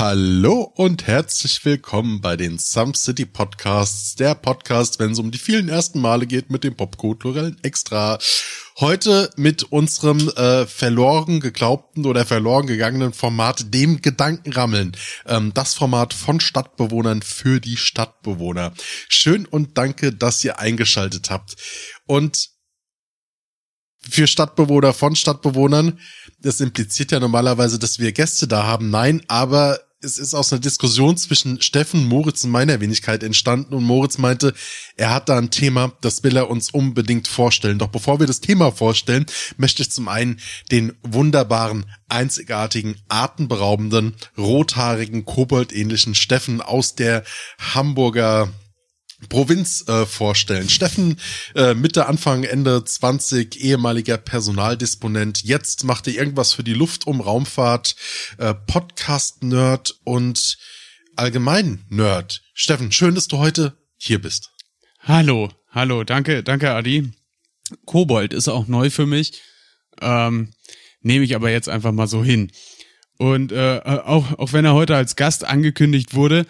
Hallo und herzlich willkommen bei den Some City Podcasts, der Podcast, wenn es um die vielen ersten Male geht mit dem popkulturellen Extra. Heute mit unserem äh, verloren geglaubten oder verloren gegangenen Format, dem Gedankenrammeln. Ähm, das Format von Stadtbewohnern für die Stadtbewohner. Schön und danke, dass ihr eingeschaltet habt. Und für Stadtbewohner von Stadtbewohnern. Das impliziert ja normalerweise, dass wir Gäste da haben. Nein, aber es ist aus einer Diskussion zwischen Steffen, Moritz und meiner Wenigkeit entstanden und Moritz meinte, er hat da ein Thema, das will er uns unbedingt vorstellen. Doch bevor wir das Thema vorstellen, möchte ich zum einen den wunderbaren, einzigartigen, atemberaubenden, rothaarigen, koboldähnlichen Steffen aus der Hamburger Provinz äh, vorstellen. Steffen, äh, Mitte, Anfang, Ende 20, ehemaliger Personaldisponent. Jetzt macht er irgendwas für die Luft um Raumfahrt, äh, Podcast-Nerd und allgemein Nerd. Steffen, schön, dass du heute hier bist. Hallo, hallo, danke, danke Adi. Kobold ist auch neu für mich. Ähm, Nehme ich aber jetzt einfach mal so hin. Und äh, auch, auch wenn er heute als Gast angekündigt wurde,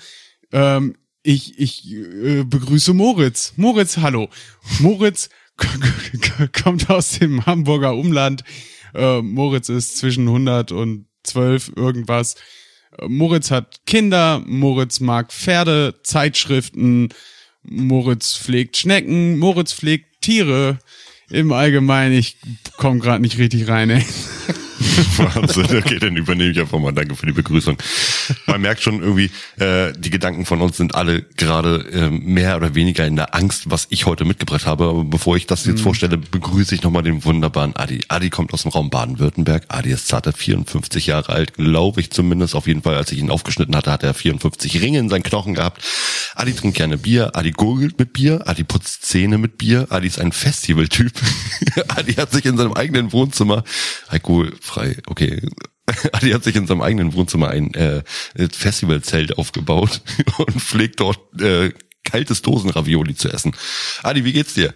ähm, ich, ich äh, begrüße Moritz. Moritz, hallo. Moritz kommt aus dem Hamburger Umland. Äh, Moritz ist zwischen 100 und 12 irgendwas. Äh, Moritz hat Kinder, Moritz mag Pferde, Zeitschriften, Moritz pflegt Schnecken, Moritz pflegt Tiere. Im Allgemeinen, ich komme gerade nicht richtig rein. Ey. Wahnsinn, okay, dann übernehme ich einfach mal. Danke für die Begrüßung. Man merkt schon irgendwie, äh, die Gedanken von uns sind alle gerade äh, mehr oder weniger in der Angst, was ich heute mitgebracht habe. Aber bevor ich das jetzt mhm. vorstelle, begrüße ich nochmal den wunderbaren Adi. Adi kommt aus dem Raum Baden-Württemberg. Adi ist zarte 54 Jahre alt, glaube ich zumindest. Auf jeden Fall, als ich ihn aufgeschnitten hatte, hat er 54 Ringe in seinen Knochen gehabt. Adi trinkt gerne Bier. Adi gurgelt mit Bier. Adi putzt Zähne mit Bier. Adi ist ein Festivaltyp. Adi hat sich in seinem eigenen Wohnzimmer alkoholfrei okay. Adi hat sich in seinem eigenen Wohnzimmer ein äh, Festivalzelt aufgebaut und pflegt dort äh, kaltes Dosenravioli zu essen. Adi, wie geht's dir?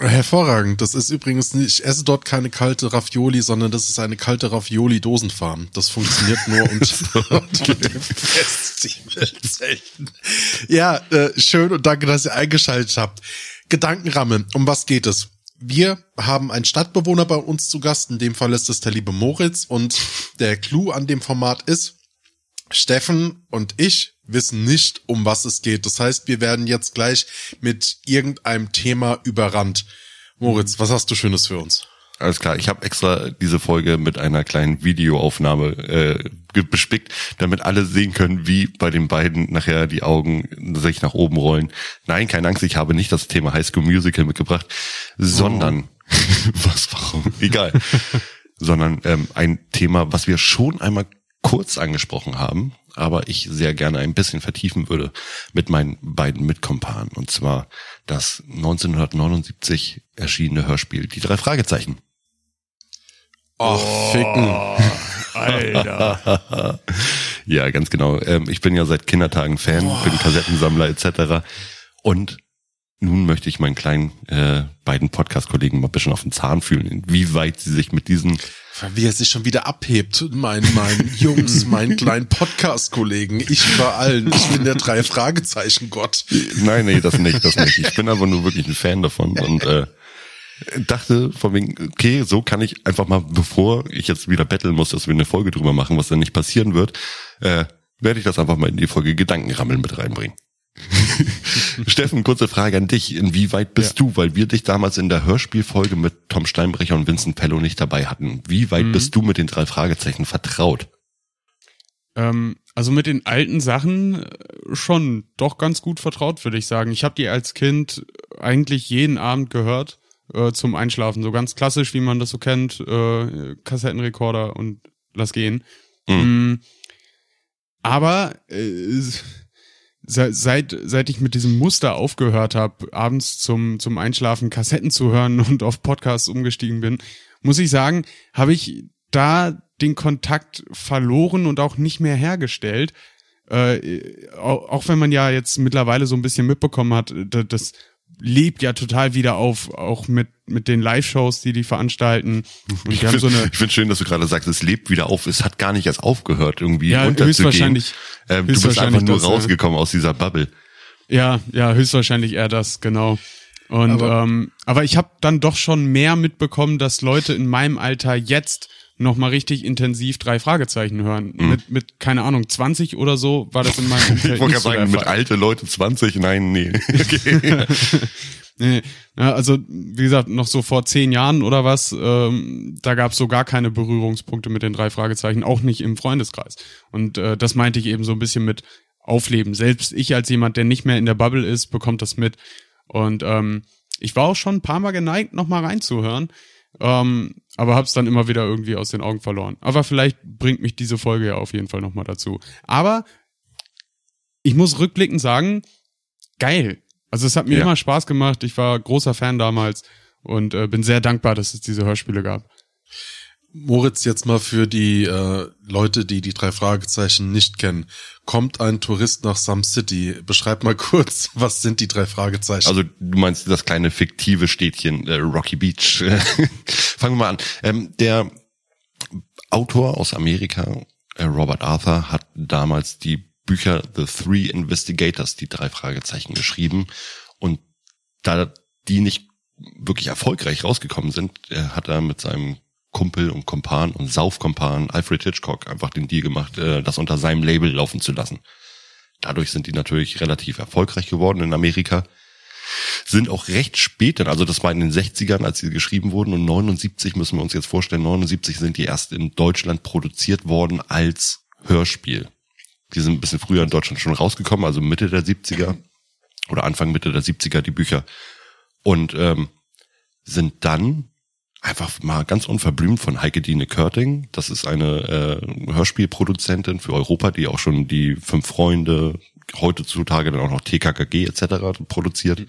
Hervorragend. Das ist übrigens nicht, ich esse dort keine kalte Ravioli, sondern das ist eine kalte Ravioli-Dosenfarm. Das funktioniert nur unter, unter dem Festivalzelten. Ja, äh, schön und danke, dass ihr eingeschaltet habt. Gedankenramme, um was geht es? Wir haben einen Stadtbewohner bei uns zu Gast, in dem Fall ist es der liebe Moritz und der Clou an dem Format ist, Steffen und ich wissen nicht, um was es geht. Das heißt, wir werden jetzt gleich mit irgendeinem Thema überrannt. Moritz, was hast du Schönes für uns? Alles klar, ich habe extra diese Folge mit einer kleinen Videoaufnahme äh, bespickt, damit alle sehen können, wie bei den beiden nachher die Augen sich nach oben rollen. Nein, keine Angst, ich habe nicht das Thema High School Musical mitgebracht, sondern oh. was, warum? Egal. sondern ähm, ein Thema, was wir schon einmal kurz angesprochen haben, aber ich sehr gerne ein bisschen vertiefen würde mit meinen beiden Mitkompanen. Und zwar das 1979 erschienene Hörspiel Die drei Fragezeichen. Oh, ficken. Alter. ja, ganz genau. Ähm, ich bin ja seit Kindertagen Fan, oh. bin Kassettensammler etc. Und nun möchte ich meinen kleinen äh, beiden Podcast-Kollegen mal ein bisschen auf den Zahn fühlen, inwieweit sie sich mit diesen wie er sich schon wieder abhebt, mein, mein Jungs, mein kleinen Podcast-Kollegen, ich über allen, ich bin der drei Fragezeichen Gott. Nein, nee, das nicht, das nicht. Ich bin aber nur wirklich ein Fan davon und äh, dachte von wegen, okay, so kann ich einfach mal, bevor ich jetzt wieder betteln muss, dass wir eine Folge drüber machen, was dann nicht passieren wird, äh, werde ich das einfach mal in die Folge Gedankenrammeln mit reinbringen. Steffen, kurze Frage an dich. Inwieweit bist ja. du, weil wir dich damals in der Hörspielfolge mit Tom Steinbrecher und Vincent Pello nicht dabei hatten, wie weit mhm. bist du mit den drei Fragezeichen vertraut? Ähm, also mit den alten Sachen äh, schon doch ganz gut vertraut, würde ich sagen. Ich habe die als Kind eigentlich jeden Abend gehört äh, zum Einschlafen. So ganz klassisch, wie man das so kennt. Äh, Kassettenrekorder und lass gehen. Mhm. Mm, aber äh, seit, seit ich mit diesem Muster aufgehört habe, abends zum, zum Einschlafen Kassetten zu hören und auf Podcasts umgestiegen bin, muss ich sagen, habe ich da den Kontakt verloren und auch nicht mehr hergestellt. Äh, auch, auch wenn man ja jetzt mittlerweile so ein bisschen mitbekommen hat, dass lebt ja total wieder auf, auch mit, mit den Live-Shows, die die veranstalten. Und Ich die so finde eine, find schön, dass du gerade sagst, es lebt wieder auf. Es hat gar nicht erst aufgehört, irgendwie Ja, unterzugehen. höchstwahrscheinlich- Ähm, du bist einfach nur das, ja. rausgekommen aus dieser Bubble. ja, ja, höchstwahrscheinlich eher das, genau. Und Aber- aber, ähm, aber ich habe dann doch schon mehr mitbekommen, dass Leute in meinem Alter jetzt noch mal richtig intensiv drei Fragezeichen hören. Mit, mit, keine Ahnung, 20 oder so war das in meinem Umfeld Mhm. Ich wollte gerade so sagen, mit alte Leute 20, nein, nee. Okay. Nee, also wie gesagt, noch so vor zehn Jahren oder was, ähm, da gab es so gar keine Berührungspunkte mit den drei Fragezeichen, auch nicht im Freundeskreis. Und äh, das meinte ich eben so ein bisschen mit Aufleben. Selbst ich als jemand, der nicht mehr in der Bubble ist, bekommt das mit. Und ähm, ich war auch schon ein paar Mal geneigt, nochmal reinzuhören, ähm, aber hab's dann immer wieder irgendwie aus den Augen verloren. Aber vielleicht bringt mich diese Folge ja auf jeden Fall nochmal dazu. Aber ich muss rückblickend sagen, geil. Also es hat mir Ja. immer Spaß gemacht. Ich war großer Fan damals und äh, bin sehr dankbar, dass es diese Hörspiele gab. Moritz, jetzt mal für die äh, Leute, die die drei Fragezeichen nicht kennen. Kommt ein Tourist nach Some City? Beschreib mal kurz, was sind die drei Fragezeichen? Also du meinst das kleine fiktive Städtchen äh, Rocky Beach. Fangen wir mal an. Ähm, der Autor aus Amerika, äh, Robert Arthur, hat damals die Bücher The Three Investigators, die drei Fragezeichen, geschrieben. Und da die nicht wirklich erfolgreich rausgekommen sind, äh, hat er mit seinem Kumpel und Kompan und Saufkompan Alfred Hitchcock einfach den Deal gemacht, äh, das unter seinem Label laufen zu lassen. Dadurch sind die natürlich relativ erfolgreich geworden in Amerika. Sind auch recht spät dann, also das war in den 60ern, als sie geschrieben wurden und 79 müssen wir uns jetzt vorstellen, 79 sind die erst in Deutschland produziert worden als Hörspiel. Die sind ein bisschen früher in Deutschland schon rausgekommen, also Mitte der 70er oder Anfang Mitte der 70er die Bücher. Und ähm, sind dann einfach mal ganz unverblümt von Heike Dine Körting. Das ist eine äh, Hörspielproduzentin für Europa, die auch schon die Fünf Freunde, heutzutage dann auch noch TKKG etc. produziert.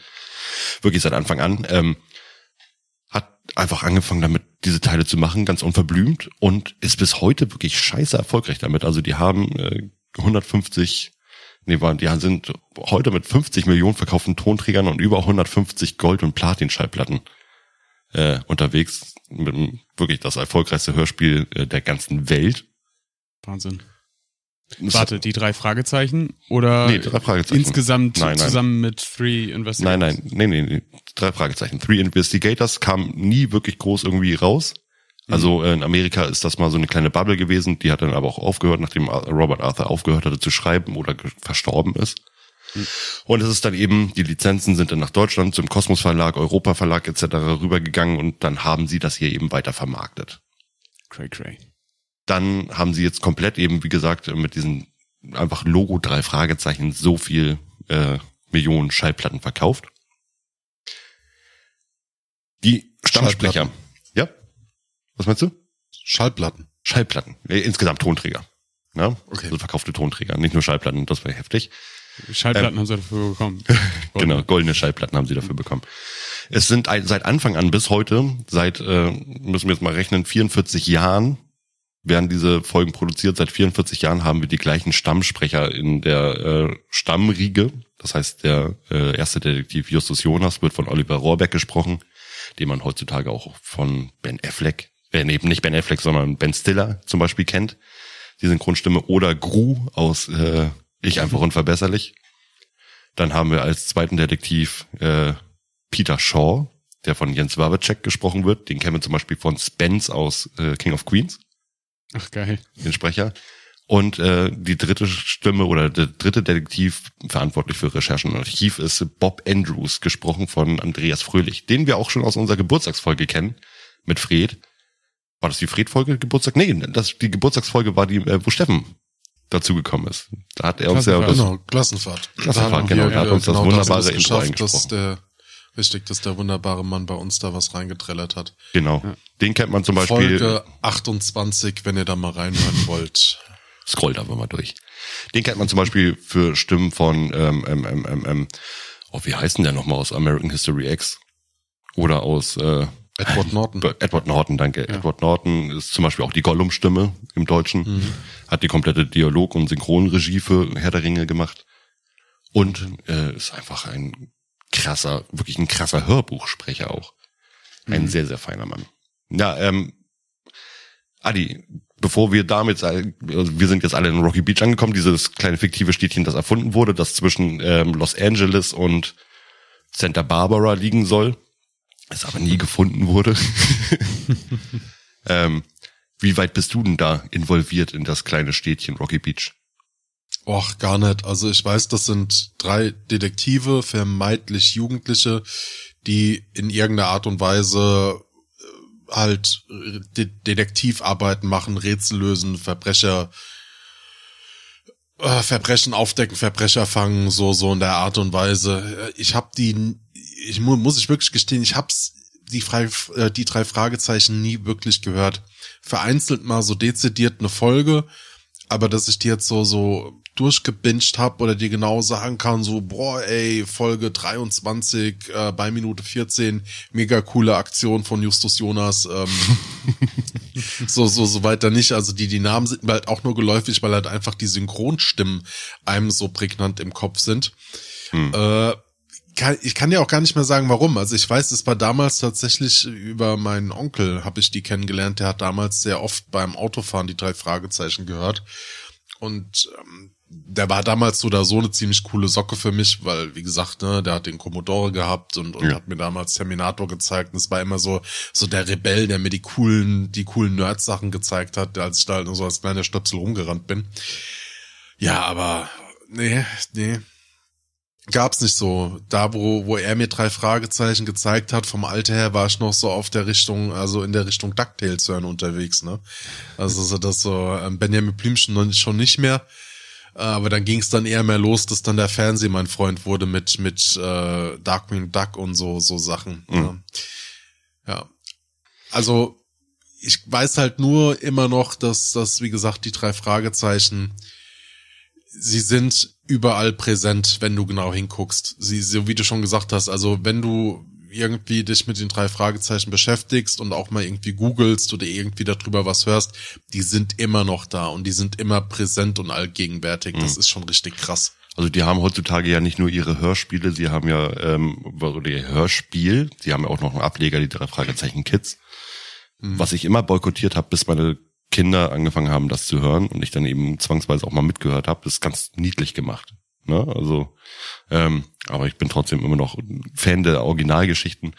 Wirklich seit Anfang an. Ähm, hat einfach angefangen damit, diese Teile zu machen, ganz unverblümt und ist bis heute wirklich scheiße erfolgreich damit. Also die haben äh, 150 Nee, waren, die sind heute mit 50 Millionen verkauften Tonträgern und über 150 Gold- und Platin-Schallplatten äh, unterwegs. Mit wirklich das erfolgreichste Hörspiel äh, der ganzen Welt. Wahnsinn. Das- Warte, die drei Fragezeichen oder Nee, drei Fragezeichen. insgesamt Nein, nein. zusammen mit Three Investigators? Nein, nein, nee, nee, nee, drei Fragezeichen. Three Investigators kam nie wirklich groß irgendwie raus. Also äh, in Amerika ist das mal so eine kleine Bubble gewesen, die hat dann aber auch aufgehört, nachdem Robert Arthur aufgehört hatte zu schreiben oder verstorben ist. Und es ist dann eben, die Lizenzen sind dann nach Deutschland zum Kosmos Verlag, Europa Verlag etc. rübergegangen und dann haben sie das hier eben weiter vermarktet. Cray Cray. Dann haben sie jetzt komplett eben, wie gesagt, mit diesen einfach Logo drei Fragezeichen so viel äh, Millionen Schallplatten verkauft. Die Stammsprecher. Ja? Was meinst du? Schallplatten. Schallplatten. Äh, insgesamt Tonträger. Ja? Okay. Also verkaufte Tonträger, nicht nur Schallplatten, das wäre heftig. Schallplatten haben sie dafür bekommen. Genau, goldene Schallplatten haben sie dafür bekommen. Es sind seit Anfang an bis heute, seit, äh, müssen wir jetzt mal rechnen, 44 Jahren werden diese Folgen produziert. Seit 44 Jahren haben wir die gleichen Stammsprecher in der äh, Stammriege. Das heißt, der äh, erste Detektiv Justus Jonas wird von Oliver Rohrbeck gesprochen, den man heutzutage auch von Ben Affleck, äh, nee, nicht Ben Affleck, sondern Ben Stiller zum Beispiel kennt. Die Synchronstimme. Oder Gru aus äh, Ich einfach unverbesserlich. Dann haben wir als zweiten Detektiv äh, Peter Shaw, der von Jens Wawacek gesprochen wird. Den kennen wir zum Beispiel von Spence aus äh, King of Queens, Ach geil. den Sprecher. Und äh, die dritte Stimme oder der dritte Detektiv verantwortlich für Recherchen und Archiv ist Bob Andrews, gesprochen von Andreas Fröhlich, den wir auch schon aus unserer Geburtstagsfolge kennen, mit Fred. War das die Fred-Folge Geburtstag? Nee, das, die Geburtstagsfolge war die, äh, wo Steffen dazugekommen ist. Da hat er uns ja Klassenfahrt. das, Genau, Klassenfahrt. Klassenfahrt, genau, da hat äh, uns das genau wunderbare ist es Intro eingesprochen. der, richtig, dass der wunderbare Mann bei uns da was reingetrellert hat. genau. Den kennt man zum Beispiel. Folge 28, wenn ihr da mal reinhören wollt. Scrollt einfach mal durch. Den kennt man zum Beispiel für Stimmen von, ähm, ähm, ähm, ähm, ähm, oh, wie heißt denn der nochmal aus American History X? Oder aus äh, Edward Norton. Edward Norton, danke. Edward Norton ist zum Beispiel auch die Gollum-Stimme im Deutschen. Hat die komplette Dialog- und Synchronregie für Herr der Ringe gemacht. Und äh, ist einfach ein krasser, wirklich ein krasser Hörbuchsprecher auch. Ein mhm. sehr, sehr feiner Mann. Ja, ähm, Adi, bevor wir damit, also wir sind jetzt alle in Rocky Beach angekommen, dieses kleine fiktive Städtchen, das erfunden wurde, das zwischen ähm, Los Angeles und Santa Barbara liegen soll, es aber nie gefunden wurde. ähm, wie weit bist du denn da involviert in das kleine Städtchen Rocky Beach? Och, gar nicht. Also ich weiß, das sind drei Detektive, vermeintlich Jugendliche, die in irgendeiner Art und Weise äh, halt De Detektivarbeiten machen, Rätsel lösen, Verbrecher, äh, Verbrechen aufdecken, Verbrecher fangen, so so in der Art und Weise. Ich habe die, ich mu muss ich wirklich gestehen, ich hab's die, frei, äh, die drei Fragezeichen nie wirklich gehört. Vereinzelt mal so dezidiert eine Folge, aber dass ich die jetzt so so durchgebinged habe oder dir genau sagen kann, so, boah, ey, Folge 23 äh, bei Minute 14, mega coole Aktion von Justus Jonas. Ähm, so, so, so weiter nicht. Also die, die Namen sind mir halt auch nur geläufig, weil halt einfach die Synchronstimmen einem so prägnant im Kopf sind. Hm. Äh, kann, ich kann ja auch gar nicht mehr sagen, warum. Also ich weiß, es war damals tatsächlich über meinen Onkel, habe ich die kennengelernt. Der hat damals sehr oft beim Autofahren die drei Fragezeichen gehört. Und ähm, der war damals so oder so eine ziemlich coole Socke für mich, weil, wie gesagt, ne, der hat den Commodore gehabt und, und ja. hat mir damals Terminator gezeigt. Und es war immer so, so der Rebell, der mir die coolen, die coolen Nerd-Sachen gezeigt hat, als ich da halt nur so als kleiner Stöpsel rumgerannt bin. Ja, aber, nee, nee. Gab's nicht so. Da, wo, wo er mir drei Fragezeichen gezeigt hat, vom Alter her war ich noch so auf der Richtung, also in der Richtung DuckTales hören unterwegs, ne? Also so das so, ähm, Benjamin Blümchen schon nicht mehr aber dann ging es dann eher mehr los, dass dann der Fernseh mein Freund wurde mit mit äh, Darkwing Duck und so so Sachen. Mhm. Ja. ja. Also ich weiß halt nur immer noch, dass das wie gesagt die drei Fragezeichen sie sind überall präsent, wenn du genau hinguckst. Sie so wie du schon gesagt hast, also wenn du irgendwie dich mit den drei Fragezeichen beschäftigst und auch mal irgendwie googelst oder irgendwie darüber was hörst, die sind immer noch da und die sind immer präsent und allgegenwärtig. Das mhm. ist schon richtig krass. Also die haben heutzutage ja nicht nur ihre Hörspiele, sie haben ja ähm, oder ihr Hörspiel, sie haben ja auch noch einen Ableger, die drei Fragezeichen Kids. Mhm. Was ich immer boykottiert habe, bis meine Kinder angefangen haben, das zu hören und ich dann eben zwangsweise auch mal mitgehört habe, ist ganz niedlich gemacht. Ne? Also, ähm, aber ich bin trotzdem immer noch Fan der Originalgeschichten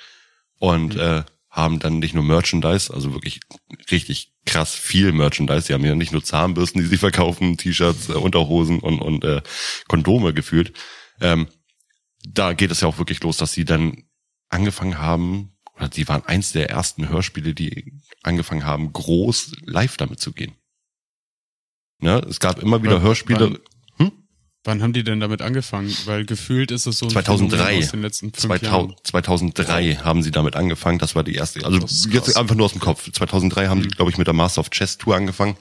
und mhm. äh, haben dann nicht nur Merchandise, also wirklich richtig krass viel Merchandise. Sie haben ja nicht nur Zahnbürsten, die sie verkaufen, T-Shirts, äh, Unterhosen und, und äh, Kondome gefühlt. Ähm, da geht es ja auch wirklich los, dass sie dann angefangen haben, oder sie waren eins der ersten Hörspiele, die angefangen haben, groß live damit zu gehen. Ne? Es gab immer wieder Hörspiele. Wann haben die denn damit angefangen? Weil gefühlt ist es so ein 2003. aus den letzten fünf 2000, Jahren. 2003 haben sie damit angefangen. Das war die erste. Also jetzt einfach nur aus dem Kopf. 2003 haben mhm. sie, glaube ich, mit der Master of Chess Tour angefangen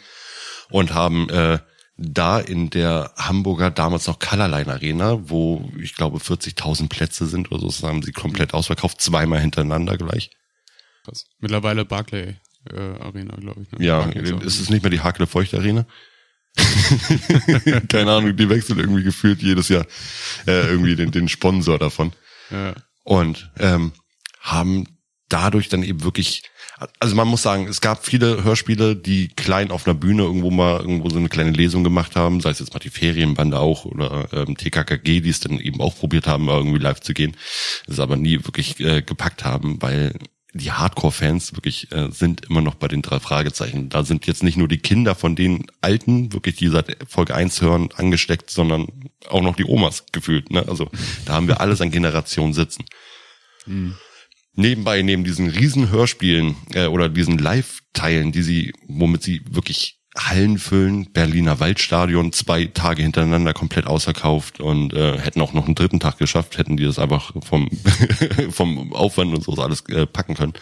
und haben äh, da in der Hamburger damals noch Colorline Arena, wo ich glaube 40.000 Plätze sind oder so, das haben sie komplett ausverkauft, zweimal hintereinander gleich. Krass. Mittlerweile Barclay äh, Arena, glaube ich. Ne? Ja, ist es nicht mehr die Hakele Feucht Arena? Keine Ahnung, die wechselt irgendwie gefühlt jedes Jahr äh, irgendwie den, den Sponsor davon. Ja. Und ähm, haben dadurch dann eben wirklich, also man muss sagen, es gab viele Hörspiele, die klein auf einer Bühne irgendwo mal irgendwo so eine kleine Lesung gemacht haben, sei es jetzt mal die Ferienbande auch oder ähm, TKKG, die es dann eben auch probiert haben, irgendwie live zu gehen, es aber nie wirklich äh, gepackt haben, weil die Hardcore-Fans wirklich äh, sind immer noch bei den drei Fragezeichen. Da sind jetzt nicht nur die Kinder von den Alten, wirklich die seit Folge 1 hören, angesteckt, sondern auch noch die Omas gefühlt. Ne? Also da haben wir alles an Generationen sitzen. Mhm. Nebenbei, neben diesen riesen Hörspielen äh, oder diesen Live-Teilen, die sie, womit sie wirklich Hallen füllen, Berliner Waldstadion zwei Tage hintereinander komplett ausverkauft und äh, hätten auch noch einen dritten Tag geschafft, hätten die das einfach vom vom Aufwand und so alles äh, packen können.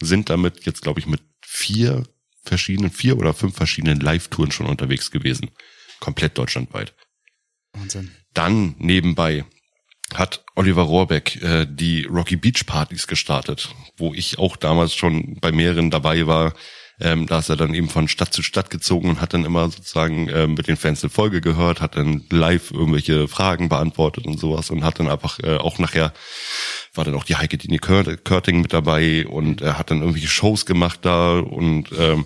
Sind damit jetzt glaube ich mit vier verschiedenen, vier oder fünf verschiedenen Live-Touren schon unterwegs gewesen, komplett deutschlandweit. Wahnsinn. Dann nebenbei hat Oliver Rohrbeck äh, die Rocky Beach Partys gestartet, wo ich auch damals schon bei mehreren dabei war. Ähm, da ist er dann eben von Stadt zu Stadt gezogen und hat dann immer sozusagen ähm, mit den Fans eine Folge gehört, hat dann live irgendwelche Fragen beantwortet und sowas und hat dann einfach äh, auch nachher war dann auch die Heike Dini Körting mit dabei und er hat dann irgendwelche Shows gemacht da und ähm,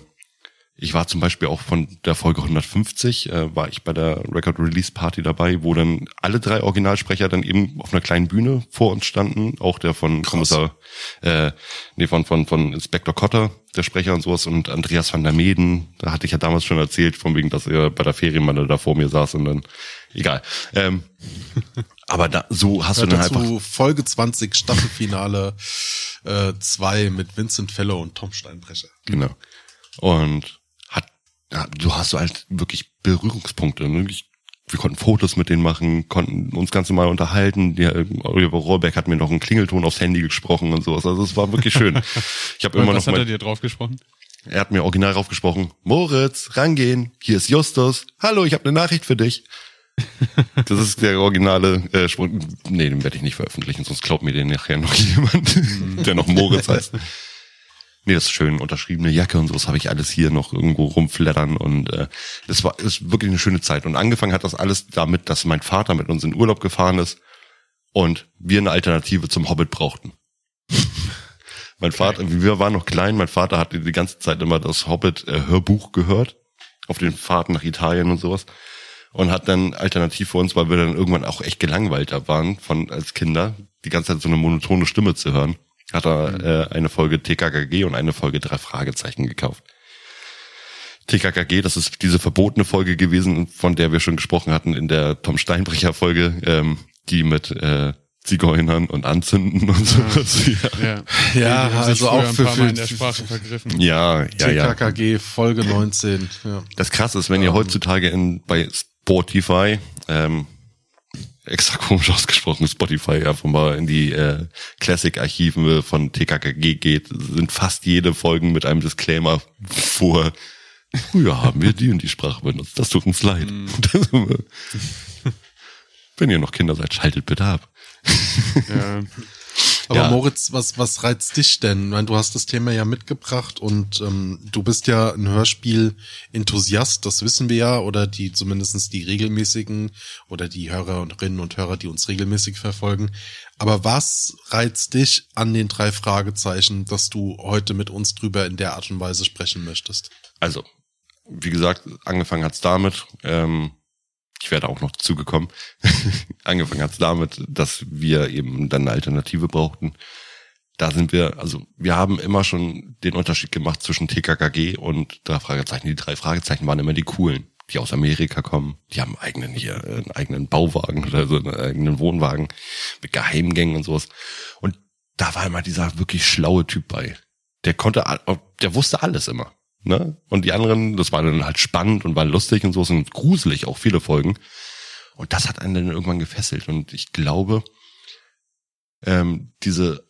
ich war zum Beispiel auch von der Folge 150, äh, war ich bei der Record Release Party dabei, wo dann alle drei Originalsprecher dann eben auf einer kleinen Bühne vor uns standen. Auch der von Krass. Kommissar, äh, nee, von, von, von Inspektor Cotter, der Sprecher und sowas, und Andreas van der Meden. Da hatte ich ja damals schon erzählt, von wegen, dass er bei der Ferienmann da vor mir saß und dann, egal. Ähm, aber da, so hast ja, du dann einfach. Folge 20, Staffelfinale 2 äh, mit Vincent Fellow und Tom Steinbrecher. Genau. Und ja, du hast so halt wirklich Berührungspunkte. Ne? Ich, wir konnten Fotos mit denen machen, konnten uns ganz normal unterhalten. Der Oliver Rohrbeck hat mir noch einen Klingelton aufs Handy gesprochen und sowas. Also es war wirklich schön. Ich habe immer noch. Was hat er dir drauf gesprochen? Er hat mir original drauf gesprochen. Moritz, rangehen. Hier ist Justus. Hallo, ich habe eine Nachricht für dich. Das ist der originale äh, Sprung. Nee, den werde ich nicht veröffentlichen, sonst glaubt mir den nachher noch jemand, der noch Moritz heißt. Nee, das ist schön, unterschriebene Jacke und sowas habe ich alles hier noch irgendwo rumflattern und äh, das war ist wirklich eine schöne Zeit. Und angefangen hat das alles damit, dass mein Vater mit uns in Urlaub gefahren ist und wir eine Alternative zum Hobbit brauchten. mein Vater, wir waren noch klein, mein Vater hatte die ganze Zeit immer das Hobbit-Hörbuch äh, gehört, auf den Fahrten nach Italien und sowas. Und hat dann alternativ für uns, weil wir dann irgendwann auch echt gelangweilt waren von als Kinder, die ganze Zeit so eine monotone Stimme zu hören hat er mhm. äh, eine Folge TKKG und eine Folge drei Fragezeichen gekauft. TKKG, das ist diese verbotene Folge gewesen, von der wir schon gesprochen hatten in der Tom Steinbrecher Folge, ähm, die mit äh, Zigeunern und Anzünden und sowas. Ja, ja, ja also auch für, für in der Sprache vergriffen. Ja, ja, ja. TKKG Folge 19. Ja. Das krasse ist, wenn ihr heutzutage in bei Spotify ähm, extra komisch ausgesprochen, Spotify einfach mal in die äh, Classic-Archiven von TKKG geht, sind fast jede Folgen mit einem Disclaimer vor. Früher haben wir die und die Sprache benutzt. Das tut uns leid. Mm. Wenn ihr noch Kinder seid, schaltet bitte ab. Ja. Aber ja. Moritz, was, was reizt dich denn? Ich meine, du hast das Thema ja mitgebracht und ähm, du bist ja ein Hörspiel-Enthusiast, das wissen wir ja, oder die zumindestens die regelmäßigen oder die Hörerinnen und Hörer, die uns regelmäßig verfolgen. Aber was reizt dich an den drei Fragezeichen, dass du heute mit uns drüber in der Art und Weise sprechen möchtest? Also, wie gesagt, angefangen hat's damit. Ähm ich werde auch noch zugekommen. Angefangen hat es damit, dass wir eben dann eine Alternative brauchten. Da sind wir, also wir haben immer schon den Unterschied gemacht zwischen TKKG und drei Fragezeichen. Die drei Fragezeichen waren immer die coolen, die aus Amerika kommen. Die haben einen eigenen hier, einen eigenen Bauwagen oder so einen eigenen Wohnwagen mit Geheimgängen und sowas. Und da war immer dieser wirklich schlaue Typ bei. Der konnte, der wusste alles immer. Ne? Und die anderen, das war dann halt spannend und war lustig und so, sind gruselig auch viele Folgen. Und das hat einen dann irgendwann gefesselt. Und ich glaube, ähm, diese,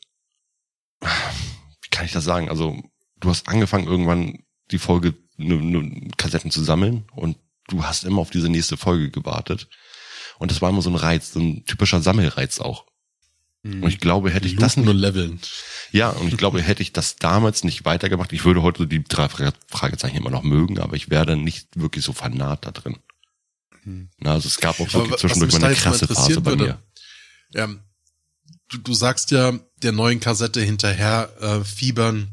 wie kann ich das sagen? Also, du hast angefangen irgendwann die Folge, ne, ne, Kassetten zu sammeln und du hast immer auf diese nächste Folge gewartet. Und das war immer so ein Reiz, so ein typischer Sammelreiz auch. Und ich glaube, hätte ich das nur leveln. Ja, und ich glaube, hätte ich das damals nicht weitergemacht, ich würde heute die drei Fragezeichen immer noch mögen, aber ich wäre nicht wirklich so fanat da drin. Hm. Na, also es gab auch wirklich zwischendurch mal eine krasse Phase bei mir. Ja, du, du sagst ja der neuen Kassette hinterher äh, fiebern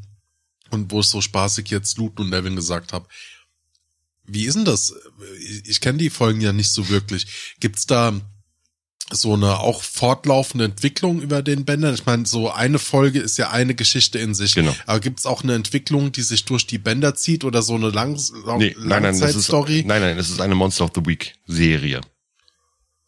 und wo es so spaßig jetzt Luton und Nevin gesagt habe. Wie ist denn das? Ich, ich kenne die Folgen ja nicht so wirklich. Gibt's da so eine auch fortlaufende Entwicklung über den Bändern. Ich meine, so eine Folge ist ja eine Geschichte in sich. Genau. Aber gibt es auch eine Entwicklung, die sich durch die Bänder zieht oder so eine lang, lang nee, nein, nein, Langzeitstory? Nein, nein, es ist eine Monster of the Week Serie.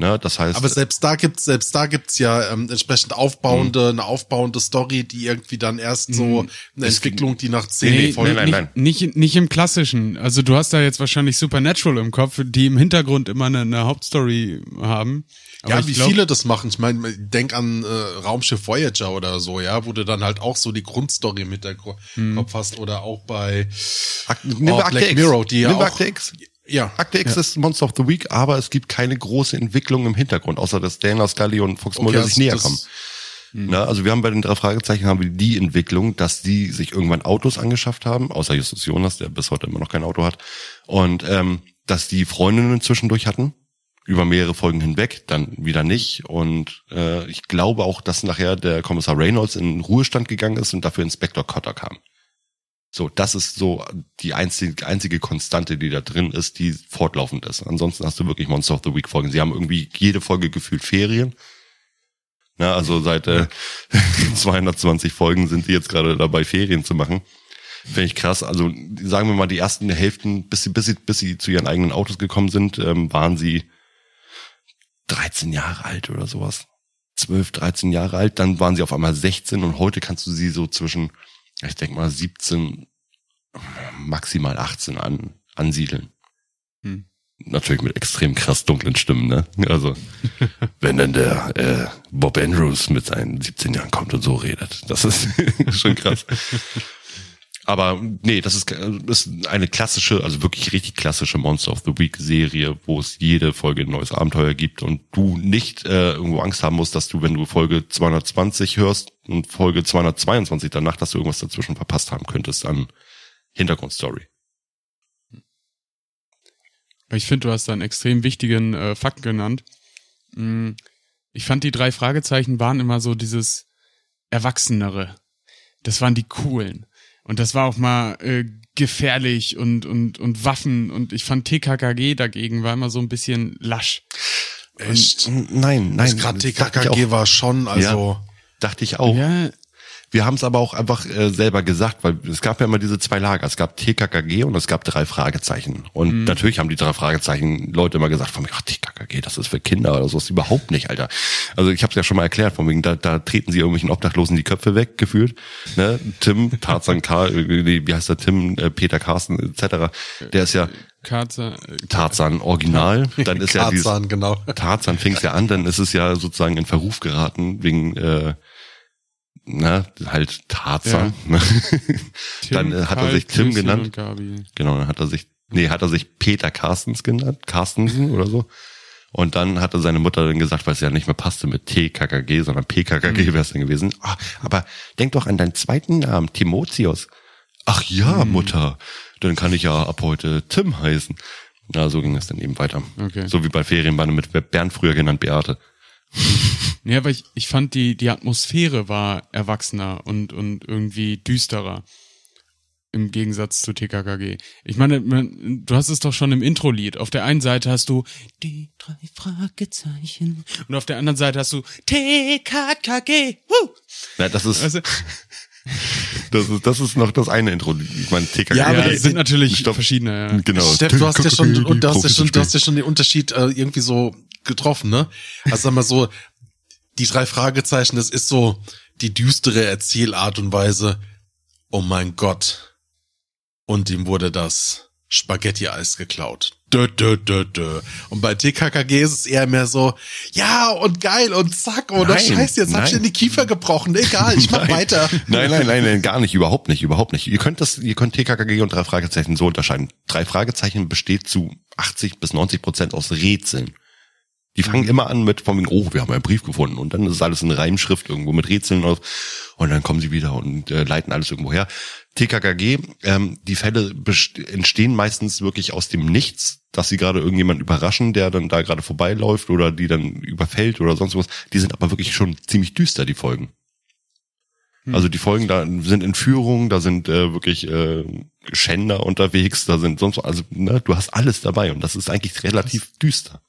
Ne, das heißt. Aber selbst da gibt's selbst da gibt's ja ähm, entsprechend aufbauende, mh. eine aufbauende Story, die irgendwie dann erst so eine Entwicklung, die nach zehn nee, Folgen. Nein, nein, nein. Nicht, nicht, nicht im klassischen. Also du hast da jetzt wahrscheinlich Supernatural im Kopf, die im Hintergrund immer eine, eine Hauptstory haben. Aber ja, wie glaub, viele das machen. Ich meine, denk an äh, Raumschiff Voyager oder so, ja, wo du dann halt auch so die Grundstory mit der hm. Kopf hast oder auch bei Ak oh, Black X. Mirror, die ja auch, Akte X. Ja. Akte X ja. ist Monster of the Week, aber es gibt keine große Entwicklung im Hintergrund, außer dass Dana Scully und Fox Mulder okay, sich näher kommen. Na, also wir haben bei den drei Fragezeichen haben wir die Entwicklung, dass die sich irgendwann Autos angeschafft haben, außer Justus Jonas, der bis heute immer noch kein Auto hat, und ähm, dass die Freundinnen zwischendurch hatten über mehrere Folgen hinweg, dann wieder nicht. Und äh, ich glaube auch, dass nachher der Kommissar Reynolds in Ruhestand gegangen ist und dafür Inspektor Cotter kam. So, das ist so die einzige, einzige Konstante, die da drin ist, die fortlaufend ist. Ansonsten hast du wirklich Monster of the Week Folgen. Sie haben irgendwie jede Folge gefühlt Ferien. Na, also seit äh, 220 Folgen sind sie jetzt gerade dabei, Ferien zu machen. Finde ich krass. Also sagen wir mal, die ersten Hälften, bis sie, bis sie, bis sie zu ihren eigenen Autos gekommen sind, ähm, waren sie 13 Jahre alt oder sowas. 12, 13 Jahre alt. Dann waren sie auf einmal 16 und heute kannst du sie so zwischen, ich denke mal, 17, maximal 18 an, ansiedeln. Hm. Natürlich mit extrem krass dunklen Stimmen, ne? Also, wenn dann der äh, Bob Andrews mit seinen 17 Jahren kommt und so redet. Das ist schon krass. Aber nee, das ist, ist eine klassische, also wirklich richtig klassische Monster of the Week Serie, wo es jede Folge ein neues Abenteuer gibt und du nicht äh, irgendwo Angst haben musst, dass du, wenn du Folge 220 hörst und Folge 222 danach, dass du irgendwas dazwischen verpasst haben könntest an Hintergrundstory. Ich finde, du hast da einen extrem wichtigen äh, Fakt genannt. Mm, Ich fand, die drei Fragezeichen waren immer so dieses Erwachsenere. Das waren die coolen. Und das war auch mal äh, gefährlich und, und, und Waffen. Und ich fand TKKG dagegen war immer so ein bisschen lasch. Echt? Nein, nein. Gerade TKKG auch, war schon, also. dachte ich auch. Ja, Wir haben es aber auch einfach äh, selber gesagt, weil es gab ja immer diese zwei Lager. Es gab TKKG und es gab drei Fragezeichen. Und natürlich haben die drei Fragezeichen Leute immer gesagt von mir, ach TKKG, das ist für Kinder oder so. Das ist überhaupt nicht, Alter. Also ich habe es ja schon mal erklärt, von wegen, da, da treten sie irgendwelchen Obdachlosen die Köpfe weg, gefühlt. Ne? Tim, Tarzan, Karl, wie heißt der Tim, äh, Peter Carsten etc. Der ist ja äh, Tarzan Original. Dann ist ja dieses, Tarzan, genau. Tarzan fing es ja an, dann ist es ja sozusagen in Verruf geraten wegen äh, na, halt Tarzan. ne? dann äh, hat er Karl, sich Tim Christian genannt. Genau, dann hat er sich, nee, hat er sich Peter Carstens genannt, Carstensen oder so. Und dann hatte seine Mutter dann gesagt, weil es ja nicht mehr passte mit TKKG, sondern PKKG wäre es dann gewesen. Ah, aber denk doch an deinen zweiten Namen, Timotheus. Ach ja, Mutter, dann kann ich ja ab heute Tim heißen. Na, so ging es dann eben weiter. Okay. So wie bei Ferienbande mit Bernd früher genannt Beate. Ja, aber ich, ich fand die, die Atmosphäre war erwachsener und, und irgendwie düsterer. Im Gegensatz zu TKKG. Ich meine, man, du hast es doch schon im Intro-Lied. Auf der einen Seite hast du die drei Fragezeichen und auf der anderen Seite hast du TKKG. Woo! Na, das ist, Also, das ist, das ist noch das eine Intro. Ich meine, TKKG. Ja, aber ja, das sind natürlich Stopp. verschiedene. Ja. Genau. Steff, du hast ja schon, und du hast ja schon, du hast ja schon den Unterschied äh, irgendwie so getroffen, ne? Also sag mal so, die drei Fragezeichen, das ist so die düstere Erzählart und Weise. Oh mein Gott. Und ihm wurde das Spaghetti-Eis geklaut. Dö, dö, dö, dö. Und bei TKKG ist es eher mehr so, ja, und geil, und zack, oder Nein, scheiße, jetzt hab ich in die Kiefer gebrochen. Egal, ich mach Nein. weiter. Nein, nein, nein, nein, gar nicht, überhaupt nicht, überhaupt nicht. Ihr könnt das, ihr könnt TKKG und drei Fragezeichen so unterscheiden. Drei Fragezeichen besteht zu 80 bis 90 Prozent aus Rätseln. Die fangen immer an mit von wegen, oh, wir haben einen Brief gefunden und dann ist alles in Reimschrift irgendwo mit Rätseln auf und dann kommen sie wieder und äh, leiten alles irgendwo her. TKKG, ähm, die Fälle entstehen meistens wirklich aus dem Nichts, dass sie gerade irgendjemand überraschen, der dann da gerade vorbeiläuft oder die dann überfällt oder sonst was. Die sind aber wirklich schon ziemlich düster, die Folgen. Also die Folgen, da sind Entführungen, da sind äh, wirklich äh, Schänder unterwegs, da sind sonst, also ne, du hast alles dabei und das ist eigentlich relativ düster.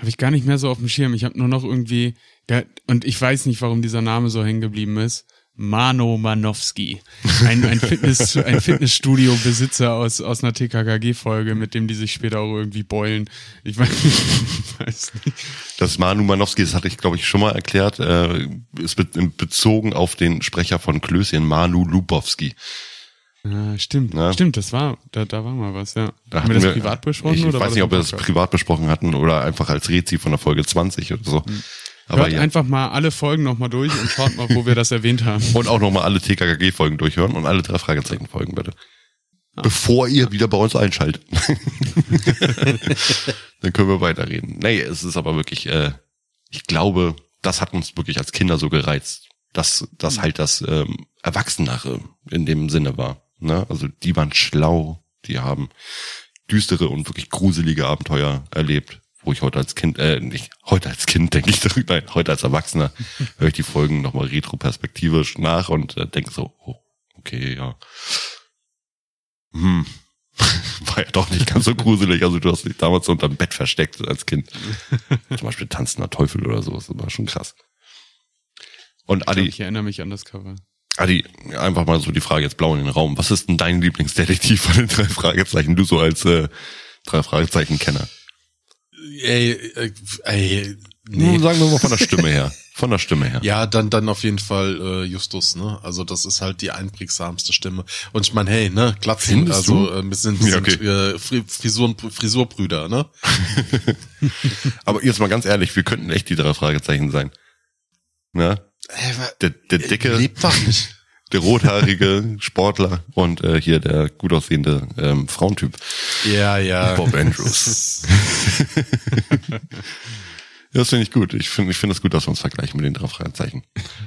Habe ich gar nicht mehr so auf dem Schirm. Ich habe nur noch irgendwie, der, und ich weiß nicht, warum dieser Name so hängen geblieben ist. Mano Manowski. Ein, ein, Fitness, ein Fitnessstudio-Besitzer aus, aus einer TKKG-Folge, mit dem die sich später auch irgendwie beulen. Ich weiß, ich weiß nicht. Das Manu Manowski, das hatte ich glaube ich schon mal erklärt, äh, ist be bezogen auf den Sprecher von Klößchen, Manu Lubowski. Ja, stimmt, Ja. stimmt, das war, da, da war mal was, ja. Da Haben wir das privat besprochen? Ich war weiß nicht, ob wir das privat besprochen hatten oder einfach als Rezi von der Folge 20 oder so. Aber. Hört ja. einfach mal alle Folgen nochmal durch und schaut mal, wo wir das erwähnt haben. Und auch nochmal alle TKKG-Folgen durchhören und alle drei Fragezeichen-Folgen bitte. Bevor ihr wieder bei uns einschaltet. Dann können wir weiterreden. Nee, es ist aber wirklich, äh, ich glaube, das hat uns wirklich als Kinder so gereizt. dass das halt das ähm, Erwachsenere in dem Sinne war. Ne? Also die waren schlau, die haben düstere und wirklich gruselige Abenteuer erlebt, wo ich heute als Kind, äh, nicht heute als Kind denke ich darüber, nein, heute als Erwachsener höre ich die Folgen nochmal retroperspektivisch nach und äh, denke so, oh, okay, ja. Hm. War ja doch nicht ganz so gruselig. Also du hast dich damals unterm Bett versteckt als Kind. Zum Beispiel tanzender Teufel oder so. Das war schon krass. Und Adi, Ich erinnere mich an das Cover. Adi, einfach mal so die Frage jetzt blau in den Raum. Was ist denn dein Lieblingsdetektiv von den drei Fragezeichen? Du so als äh, drei Fragezeichen-Kenner. Ey, äh, ey, Nee. nee. Sagen wir mal von der Stimme her. Von der Stimme her. Ja, dann dann auf jeden Fall äh, Justus, ne? Also das ist halt die einprägsamste Stimme. Und ich meine, hey, ne, Glatzen, Findest also äh, wir sind, wir Ja, sind okay. äh, Fri- Frisuren, Frisurbrüder, ne? Aber jetzt mal ganz ehrlich, wir könnten echt die drei Fragezeichen sein. Ne? Der, der dicke, Lebt doch nicht. Der rothaarige Sportler und äh, hier der gut aussehende ähm, Frauentyp. Ja, ja. Bob Andrews. Ja, das finde ich gut. Ich finde ich finde es gut, dass wir uns vergleichen mit den drei Fragezeichen.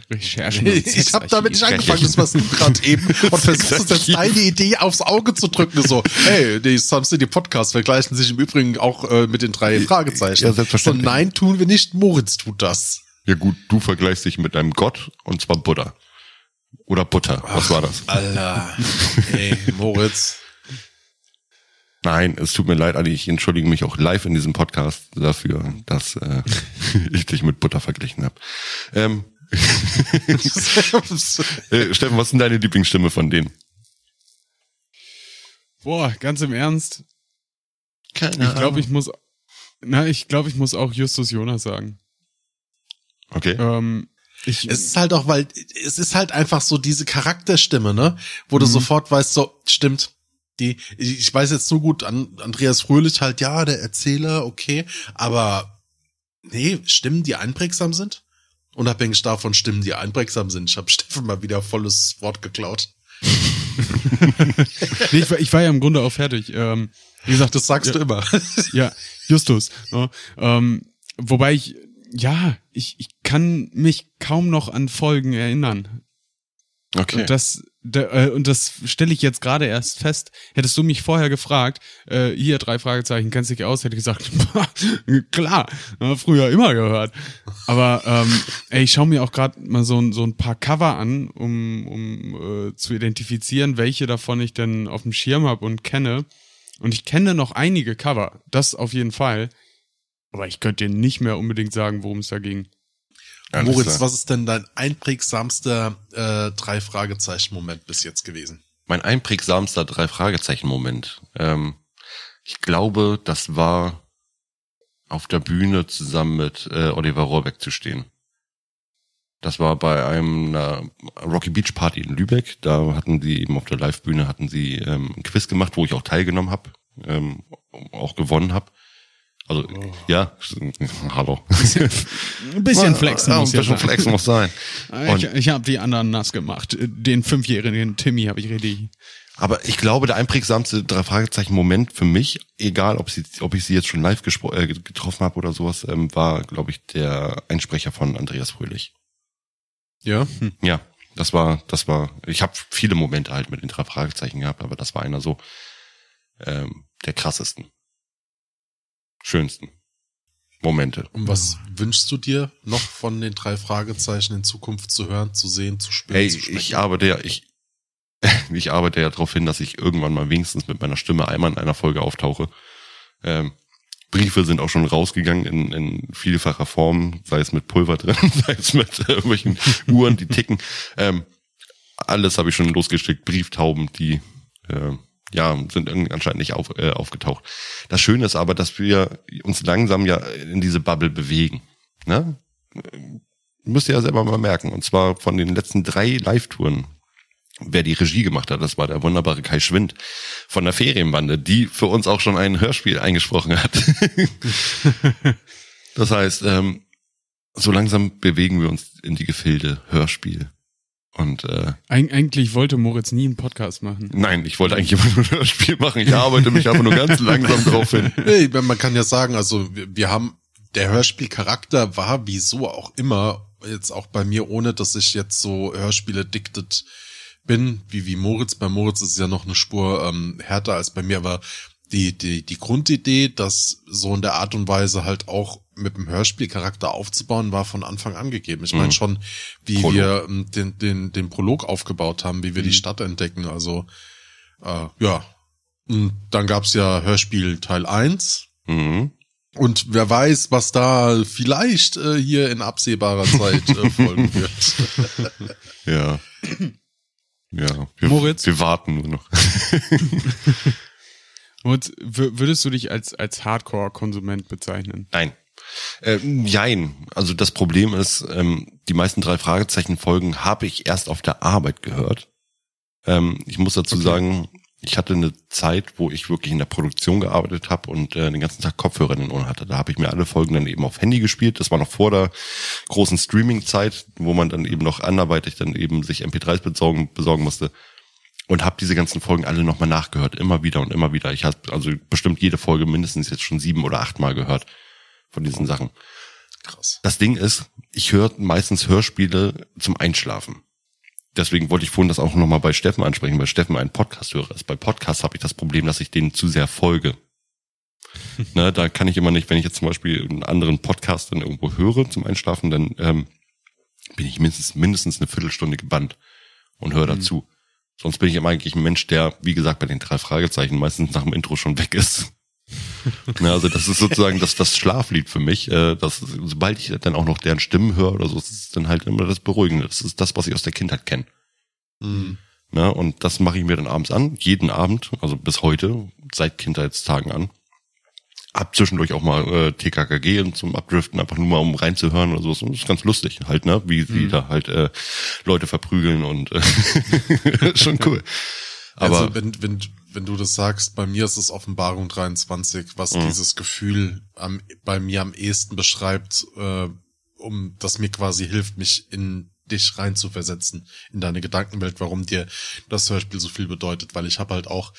Recherchen. Ich habe damit nicht angefangen, das was du gerade eben und versuchst jetzt deine Idee aufs Auge zu drücken, so, hey, die Sun City Podcast vergleichen sich im Übrigen auch äh, mit den drei Fragezeichen. Ja, selbstverständlich. So, nein, tun wir nicht, Moritz tut das. Ja gut, du vergleichst dich mit einem Gott und zwar Buddha. Oder Butter. Was war das? Alter, ey, Moritz. Nein, es tut mir leid, Adi. Ich entschuldige mich auch live in diesem Podcast dafür, dass äh, ich dich mit Butter verglichen habe. Ähm, äh, Steffen, was ist denn deine Lieblingsstimme von denen? Boah, ganz im Ernst. Keine Ich glaube, ich muss, na, ich glaube, ich muss auch Justus Jonas sagen. Okay. Ähm, ich, Es ist halt auch, weil es ist halt einfach so diese Charakterstimme, ne? Wo du sofort weißt, so, stimmt. Die, ich weiß jetzt so gut, an Andreas Fröhlich halt, ja, der Erzähler, okay, aber nee, Stimmen, die einprägsam sind? Unabhängig davon Stimmen, die einprägsam sind. Ich habe Steffen mal wieder volles Wort geklaut. nee, ich, war, ich war ja im Grunde auch fertig. Ähm, wie gesagt, Das sagst ja, du immer. Ja, Justus. Ne? Ähm, wobei ich, ja, ich, ich kann mich kaum noch an Folgen erinnern. okay. Und das, da, äh, und das stelle ich jetzt gerade erst fest. Hättest du mich vorher gefragt, äh, hier drei Fragezeichen, kennst dich aus, hätte ich gesagt, klar, früher immer gehört. Aber ähm, ey, ich schaue mir auch gerade mal so, ein- so ein paar Cover an, um, um äh, zu identifizieren, welche davon ich denn auf dem Schirm habe und kenne. Und ich kenne noch einige Cover, das auf jeden Fall. Aber ich könnte dir nicht mehr unbedingt sagen, worum es da ging. Alles Moritz, klar. was ist denn dein einprägsamster äh, drei Fragezeichen Moment bis jetzt gewesen? Mein einprägsamster drei Fragezeichen Moment. Ähm, ich glaube, das war auf der Bühne zusammen mit äh, Oliver Rohrbeck zu stehen. Das war bei einem einer Rocky Beach Party in Lübeck. Da hatten sie eben auf der Live-Bühne hatten sie ähm, ein Quiz gemacht, wo ich auch teilgenommen habe, ähm, auch gewonnen habe. Also ja, hallo. Ein bisschen flexen ja, muss ein ja bisschen sein. flexen muss sein. Ich, Und- ich habe die anderen nass gemacht. Den fünfjährigen Timmy habe ich richtig. Aber ich glaube, der einprägsamste drei Fragezeichen Moment für mich, egal ob, sie, ob ich sie jetzt schon live äh, getroffen habe oder sowas, ähm, war, glaube ich, der Einsprecher von Andreas Fröhlich. Ja. Ja, das war, das war, ich habe viele Momente halt mit den drei Fragezeichen gehabt, aber das war einer so ähm, der krassesten, schönsten Momente. Und was wünschst du dir noch von den drei Fragezeichen in Zukunft zu hören, zu sehen, zu spüren, Hey, zu ich arbeite ja, ich, ich arbeite ja darauf hin, dass ich irgendwann mal wenigstens mit meiner Stimme einmal in einer Folge auftauche. Ähm, Briefe sind auch schon rausgegangen in, in vielfacher Form, sei es mit Pulver drin, sei es mit irgendwelchen Uhren, die ticken. Ähm, alles habe ich schon losgeschickt, Brieftauben, die äh, ja sind irgendwie anscheinend nicht auf, äh, aufgetaucht. Das Schöne ist aber, dass wir uns langsam ja in diese Bubble bewegen. Ne? müsst ihr ja selber mal merken. Und zwar von den letzten drei Live-Touren, wer die Regie gemacht hat, das war der wunderbare Kai Schwind von der Ferienbande, die für uns auch schon ein Hörspiel eingesprochen hat. das heißt, ähm, so langsam bewegen wir uns in die Gefilde Hörspiel. Und äh, Eig eigentlich wollte Moritz nie einen Podcast machen. nein, ich wollte eigentlich immer nur ein Hörspiel machen. Ich arbeite mich aber nur ganz langsam drauf hin. Nee, man kann ja sagen, also wir, wir haben, der Hörspielcharakter war wieso auch immer jetzt auch bei mir, ohne dass ich jetzt so Hörspiele dictet bin, wie, wie Moritz. Bei Moritz ist es ja noch eine Spur ähm, härter als bei mir, aber die, die, die Grundidee, das so in der Art und Weise halt auch mit dem Hörspielcharakter aufzubauen, war von Anfang an gegeben. Ich meine Mhm. schon, wie Prolog. wir ähm, den, den, den Prolog aufgebaut haben, wie wir Mhm. die Stadt entdecken. Also äh, ja. Und dann gab's ja Hörspiel Teil 1. Mhm. Und wer weiß, was da vielleicht äh, hier in absehbarer Zeit äh, folgen wird. Ja. Ja. Wir, Moritz? Wir warten nur noch. Und würdest du dich als, als Hardcore-Konsument bezeichnen? Nein. Ähm, jein. Also das Problem ist, ähm, die meisten drei Fragezeichen-Folgen habe ich erst auf der Arbeit gehört. Ähm, ich muss dazu Okay. sagen, ich hatte eine Zeit, wo ich wirklich in der Produktion gearbeitet habe und äh, den ganzen Tag Kopfhörer in den Ohren hatte. Da habe ich mir alle Folgen dann eben auf Handy gespielt. Das war noch vor der großen Streaming-Zeit, wo man dann eben noch anderweitig dann eben sich MP3s besorgen, besorgen musste. Und habe diese ganzen Folgen alle nochmal nachgehört, immer wieder und immer wieder. Ich habe also bestimmt jede Folge mindestens jetzt schon sieben oder achtmal gehört von diesen Sachen. Krass. Das Ding ist, ich höre meistens Hörspiele zum Einschlafen. Deswegen wollte ich vorhin das auch nochmal bei Steffen ansprechen, weil Steffen ein Podcast-Hörer ist. Bei Podcasts habe ich das Problem, dass ich denen zu sehr folge. ne, da kann ich immer nicht, wenn ich jetzt zum Beispiel einen anderen Podcast dann irgendwo höre zum Einschlafen, dann ähm, bin ich mindestens, mindestens eine Viertelstunde gebannt und höre dazu. Sonst bin ich immer eigentlich ein Mensch, der, wie gesagt, bei den drei Fragezeichen meistens nach dem Intro schon weg ist. Ja, also das ist sozusagen das, das Schlaflied für mich. Äh, das, sobald ich dann auch noch deren Stimmen höre oder so, ist es dann halt immer das Beruhigende. Das ist das, was ich aus der Kindheit kenne. Mhm. Und das mache ich mir dann abends an, jeden Abend, also bis heute, seit Kindheitstagen an. Hab zwischendurch auch mal äh, TKKG und zum Abdriften, einfach nur mal um reinzuhören oder so. Das ist ganz lustig halt, ne? Wie sie da halt äh, Leute verprügeln und äh, schon cool. Aber also wenn, wenn, wenn du das sagst, bei mir ist es Offenbarung 23, was Mhm. dieses Gefühl am, bei mir am ehesten beschreibt, äh, um das mir quasi hilft, mich in dich rein zu versetzen, in deine Gedankenwelt, warum dir das Hörspiel so viel bedeutet, weil ich habe halt auch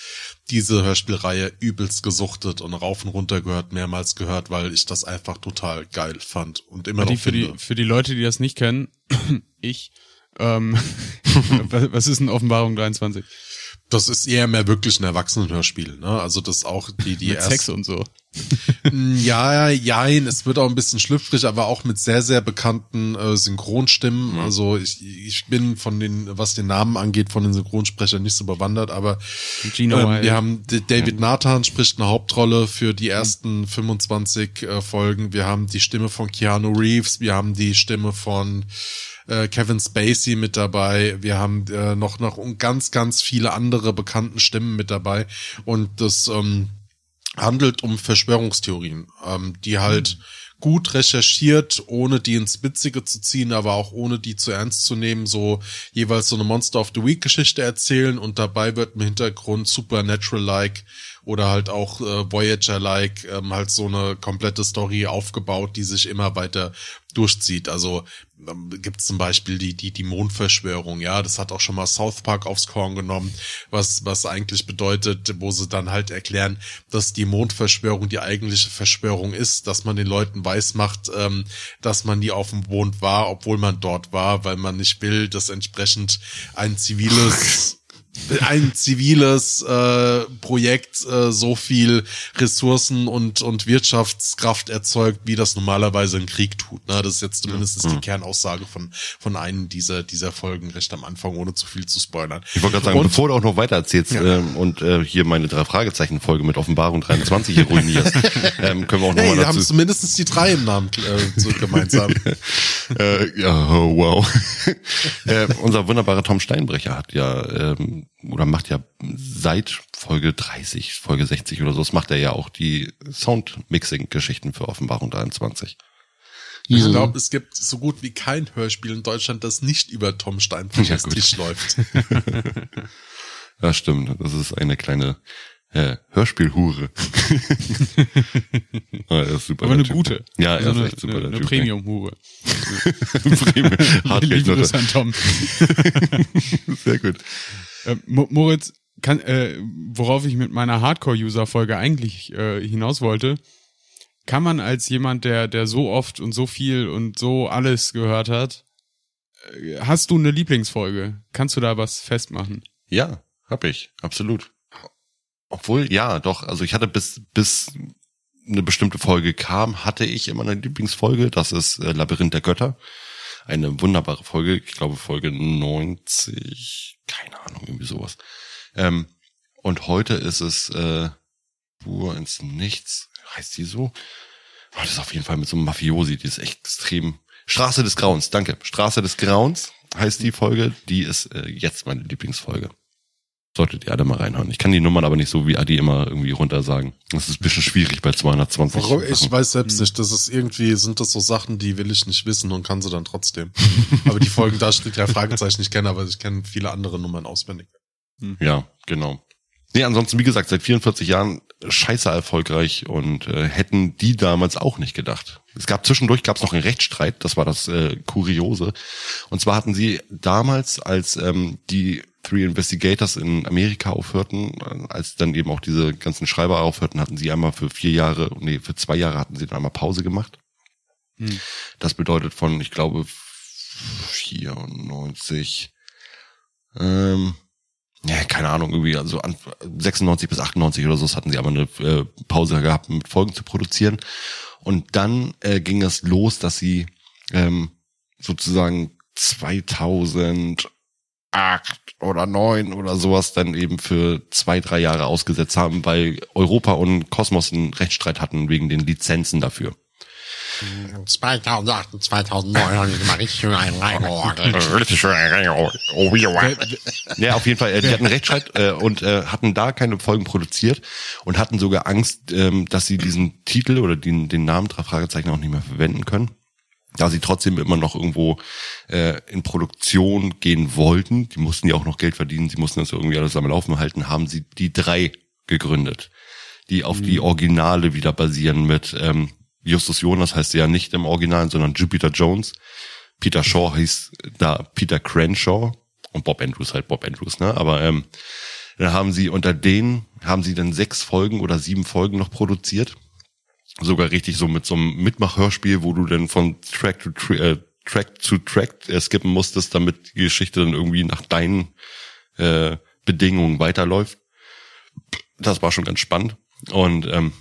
diese Hörspielreihe übelst gesuchtet und rauf und runter gehört, mehrmals gehört, weil ich das einfach total geil fand und immer Die, noch für, die, finde. für die Leute, die das nicht kennen, ich, ähm, was ist denn Offenbarung 23? Das ist eher mehr wirklich ein Erwachsenenhörspiel, ne? Also das auch die die Mit erst- Sex und so. Ja, jein, es wird auch ein bisschen schlüpfrig, aber auch mit sehr, sehr bekannten äh, Synchronstimmen. Also ich, ich bin von den, was den Namen angeht, von den Synchronsprechern nicht so bewandert, aber Gino ähm, wir haben David Nathan spricht eine Hauptrolle für die ersten 25 äh, Folgen. Wir haben die Stimme von Keanu Reeves, wir haben die Stimme von äh, Kevin Spacey mit dabei. Wir haben äh, noch noch ganz ganz viele andere bekannten Stimmen mit dabei und das ähm, handelt um Verschwörungstheorien, ähm, die halt gut recherchiert, ohne die ins Witzige zu ziehen, aber auch ohne die zu ernst zu nehmen, so jeweils so eine Monster of the Week Geschichte erzählen und dabei wird im Hintergrund Supernatural-like oder halt auch äh, Voyager-like ähm, halt so eine komplette Story aufgebaut, die sich immer weiter durchzieht. Also ähm, gibt es zum Beispiel die, die, die Mondverschwörung, ja, das hat auch schon mal South Park aufs Korn genommen, was, was eigentlich bedeutet, wo sie dann halt erklären, dass die Mondverschwörung die eigentliche Verschwörung ist, dass man den Leuten weismacht, ähm, dass man nie auf dem Mond war, obwohl man dort war, weil man nicht will, dass entsprechend ein ziviles ein ziviles äh, Projekt äh, so viel Ressourcen und und Wirtschaftskraft erzeugt, wie das normalerweise ein Krieg tut. Ne? Das ist jetzt zumindest die Kernaussage von von einem dieser dieser Folgen recht am Anfang, ohne zu viel zu spoilern. Ich wollte gerade sagen, Und- bevor du auch noch weiter erzählst ähm, und äh, hier meine drei Fragezeichen-Folge mit Offenbarung 23 hier ruinierst, ähm, können wir auch Hey, nochmal wir haben dazu. zumindest die drei im Namen äh, so gemeinsam. Äh, ja, oh, wow. äh, unser wunderbarer Tom Steinbrecher hat ja ähm, oder macht ja seit Folge 30, Folge 60 oder so, das macht er ja auch die Soundmixing-Geschichten für Offenbarung 23. Ich glaube, es gibt so gut wie kein Hörspiel in Deutschland, das nicht über Tom Steinbrechers Ja. Tisch läuft. Ja, stimmt. Das ist eine kleine äh, Hörspielhure. ah, er ist super. Aber eine Typ. gute. Ja, er also ist eine, echt super. eine, eine Premium-Hure. Premium. Hart Liebe Grüße an Tom. Sehr gut. Äh, Mo- Moritz, kann, äh, worauf ich mit meiner Hardcore-User-Folge eigentlich äh, hinaus wollte, kann man als jemand, der, der so oft und so viel und so alles gehört hat, äh, hast du eine Lieblingsfolge? Kannst du da was festmachen? Ja, hab ich, absolut. Obwohl, ja, doch, also ich hatte bis, bis eine bestimmte Folge kam, hatte ich immer eine Lieblingsfolge, das ist äh, Labyrinth der Götter. Eine wunderbare Folge, ich glaube Folge 90, keine Ahnung, irgendwie sowas. Ähm, und heute ist es äh, Spur ins Nichts, heißt die so? Oh, das ist auf jeden Fall mit so einem Mafiosi, die ist echt extrem. Straße des Grauens, danke. Straße des Grauens heißt die Folge, die ist äh, jetzt meine Lieblingsfolge. Solltet ihr alle mal reinhören. Ich kann die Nummern aber nicht so wie Adi immer irgendwie runtersagen. Das ist ein bisschen schwierig bei 220. Warum? Ich weiß selbst nicht. Das ist irgendwie, sind das so Sachen, die will ich nicht wissen und kann sie dann trotzdem. aber die Folgen, da steht ja Fragezeichen, ich kenne, aber ich kenne viele andere Nummern auswendig. Ja, genau. Nee, ansonsten, wie gesagt, seit 44 Jahren scheiße erfolgreich und äh, hätten die damals auch nicht gedacht. Es gab zwischendurch gab es noch einen Rechtsstreit, das war das äh, Kuriose. Und zwar hatten sie damals, als ähm, die Three Investigators in Amerika aufhörten, äh, als dann eben auch diese ganzen Schreiber aufhörten, hatten sie einmal für vier Jahre, nee, für zwei Jahre hatten sie dann einmal Pause gemacht. Hm. Das bedeutet von, ich glaube, 94, ähm, ja, keine Ahnung, irgendwie, also 96 bis 98 oder so hatten sie aber eine äh, Pause gehabt, mit Folgen zu produzieren. Und dann äh, ging es los, dass sie ähm, sozusagen 2008 oder 9 oder sowas dann eben für zwei, drei Jahre ausgesetzt haben, weil Europa und Kosmos einen Rechtsstreit hatten wegen den Lizenzen dafür. 2008 und 2009 haben die mal richtig schön einen reingeordnet. Richtig schön Ja, auf jeden Fall. Äh, die hatten Rechtsstreit äh, und äh, hatten da keine Folgen produziert und hatten sogar Angst, ähm, dass sie diesen Titel oder den, den Namen drei Fragezeichen auch nicht mehr verwenden können. Da sie trotzdem immer noch irgendwo äh, in Produktion gehen wollten, die mussten ja auch noch Geld verdienen, sie mussten das irgendwie alles am Laufen halten, haben sie die drei gegründet, die auf mhm. die Originale wieder basieren mit ähm, Justus Jonas heißt ja nicht im Original, sondern Jupiter Jones. Peter Shaw hieß da Peter Crenshaw und Bob Andrews halt Bob Andrews, ne? Aber ähm, dann haben sie unter denen haben sie dann sechs Folgen oder sieben Folgen noch produziert. Sogar richtig so mit so einem Mitmachhörspiel, wo du dann von Track to Tra äh, Track zu Track äh, skippen musstest, damit die Geschichte dann irgendwie nach deinen äh, Bedingungen weiterläuft. Das war schon ganz spannend. Und ähm,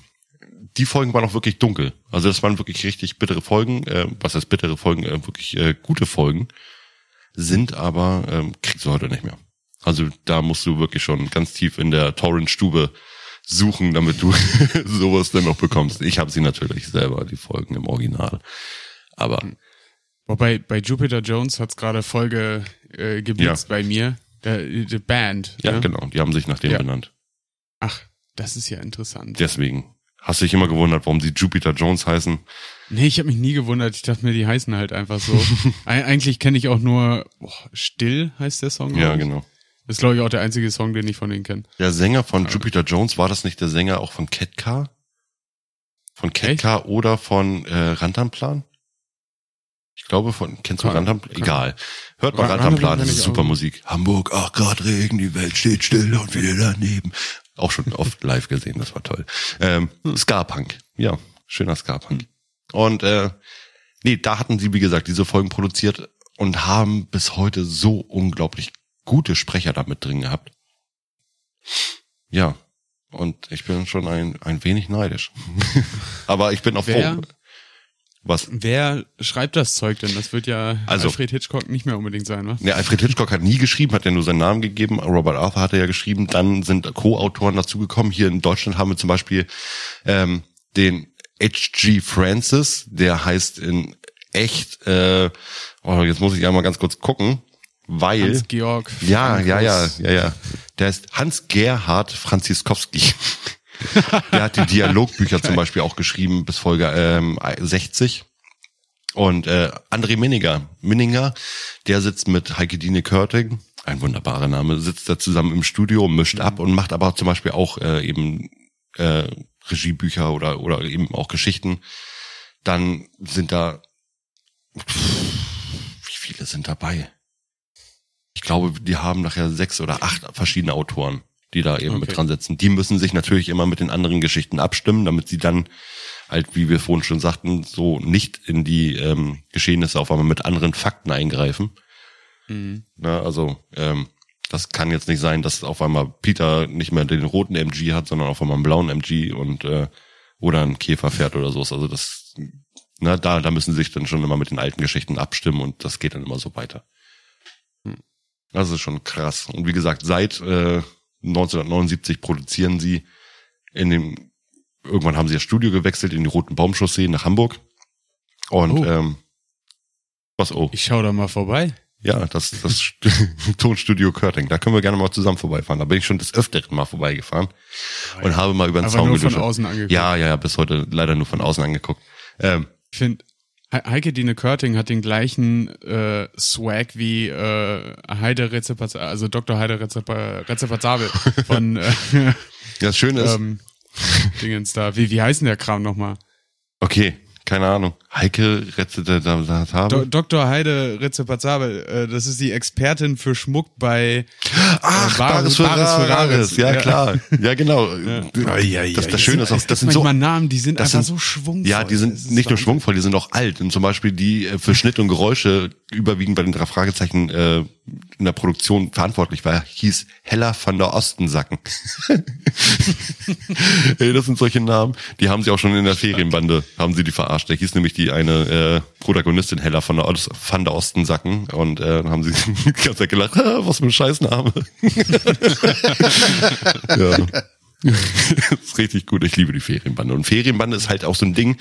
die Folgen waren auch wirklich dunkel. Also das waren wirklich richtig bittere Folgen. Äh, was heißt bittere Folgen? Äh, wirklich äh, gute Folgen. Sind aber, ähm, kriegst du heute nicht mehr. Also da musst du wirklich schon ganz tief in der Torrent-Stube suchen, damit du sowas dann noch bekommst. Ich habe sie natürlich selber, die Folgen im Original. Aber. Wobei bei Jupiter Jones hat's gerade Folge äh, geblitzt ja. bei mir. Der Band. Ja, ne? genau. Die haben sich nach dem ja. benannt. Ach, das ist ja interessant. Deswegen. Hast du dich immer gewundert, warum sie Jupiter Jones heißen? Nee, ich habe mich nie gewundert. Ich dachte mir, die heißen halt einfach so. Eigentlich kenne ich auch nur oh, Still heißt der Song. Ja, genau. Das ist, glaube ich, auch der einzige Song, den ich von denen kenne. Der Sänger von ja. Jupiter Jones, war das nicht der Sänger auch von Ketka? Von Ketka oder von äh, Rantanplan? Ich glaube von, kennst du Rantanplan? Egal. Hört mal Rantanplan, das ist super Musik. Hamburg, ach Grad Regen, die Welt steht still und wir daneben. Auch schon oft live gesehen, das war toll. Ähm, Ska-Punk, ja, schöner Ska-Punk. Und äh, nee, da hatten sie, wie gesagt, diese Folgen produziert und haben bis heute so unglaublich gute Sprecher damit drin gehabt. Ja, und ich bin schon ein, ein wenig neidisch. Aber ich bin auch froh. Was? Wer schreibt das Zeug denn? Das wird ja also, Alfred Hitchcock nicht mehr unbedingt sein, was? Ne, Alfred Hitchcock hat nie geschrieben, hat ja nur seinen Namen gegeben. Robert Arthur hatte ja geschrieben. Dann sind Co-Autoren dazugekommen. Hier in Deutschland haben wir zum Beispiel ähm, den H.G. Francis, der heißt in echt, äh, oh, jetzt muss ich einmal ganz kurz gucken, weil. Hans-Georg. Ja, ja, ja, ja, ja. Der ist Hans-Gerhard Franziskowski. Der hat die Dialogbücher zum Beispiel auch geschrieben bis Folge ähm, 60. Und äh, André Minninger, Minninger, der sitzt mit Heike Dine Körting, ein wunderbarer Name, sitzt da zusammen im Studio, mischt ab und macht aber zum Beispiel auch äh, eben äh, Regiebücher oder oder eben auch Geschichten. Dann sind da wie viele sind dabei? Ich glaube, die haben nachher sechs oder acht verschiedene Autoren die da eben okay. mit dran sitzen. Die müssen sich natürlich immer mit den anderen Geschichten abstimmen, damit sie dann halt, wie wir vorhin schon sagten, so nicht in die ähm, Geschehnisse auf einmal mit anderen Fakten eingreifen. Mhm. Na, also ähm, das kann jetzt nicht sein, dass auf einmal Peter nicht mehr den roten MG hat, sondern auf einmal einen blauen MG und äh, oder ein Käfer fährt oder so. Also das, na, da, da müssen sie sich dann schon immer mit den alten Geschichten abstimmen und das geht dann immer so weiter. Das ist schon krass. Und wie gesagt, seit äh, 1979 produzieren sie in dem, irgendwann haben sie das Studio gewechselt in die Roten Baumchaussee nach Hamburg. Und Oh. ähm, was oh. Ich schau da mal vorbei. Ja, das, das St- Tonstudio Körting. Da können wir gerne mal zusammen vorbeifahren. Da bin ich schon des Öfteren mal vorbeigefahren und habe mal über den Aber Zaun nur von außen angeguckt. Ja, ja, ja, bis heute leider nur von außen angeguckt. Ähm, Ich finde, Heike Dine Körting hat den gleichen äh, Swag wie äh, Heide Rezepazabel, also Dr. Heide Rezepa- Rezepazabel von äh, das Schöne ist, ähm, Dingens da. Wie, wie heißen der Kram nochmal? okay, keine Ahnung. Heike Rezete da, da, da, Do Dr. Heide Rezepazabel, äh, das ist die Expertin für Schmuck bei Ach, äh, Bares für Rares. Ja, klar. Ja, genau. Ja, ja, ja, das, das. Schöne ist auch, Es das gibt sind so manchmal Namen, die sind das einfach sind- so schwungvoll. Ja, die Das sind nicht nur schwungvoll, die sind auch alt. Und zum Beispiel die äh, für Schnitt und Geräusche überwiegend bei den drei Fragezeichen äh, in der Produktion verantwortlich war, hieß Hella van der Ostensacken. Ey, das sind solche Namen, die haben sie auch schon in der Ferienbande, haben sie die verarscht. Da hieß nämlich die eine äh, Protagonistin Hella von der, Os- van der Ostensacken und äh, dann haben sie Zeit gelacht, ah, was für ein Scheißname. ja. das ist richtig gut. Ich liebe die Ferienbande. Und Ferienbande ist halt auch so ein Ding,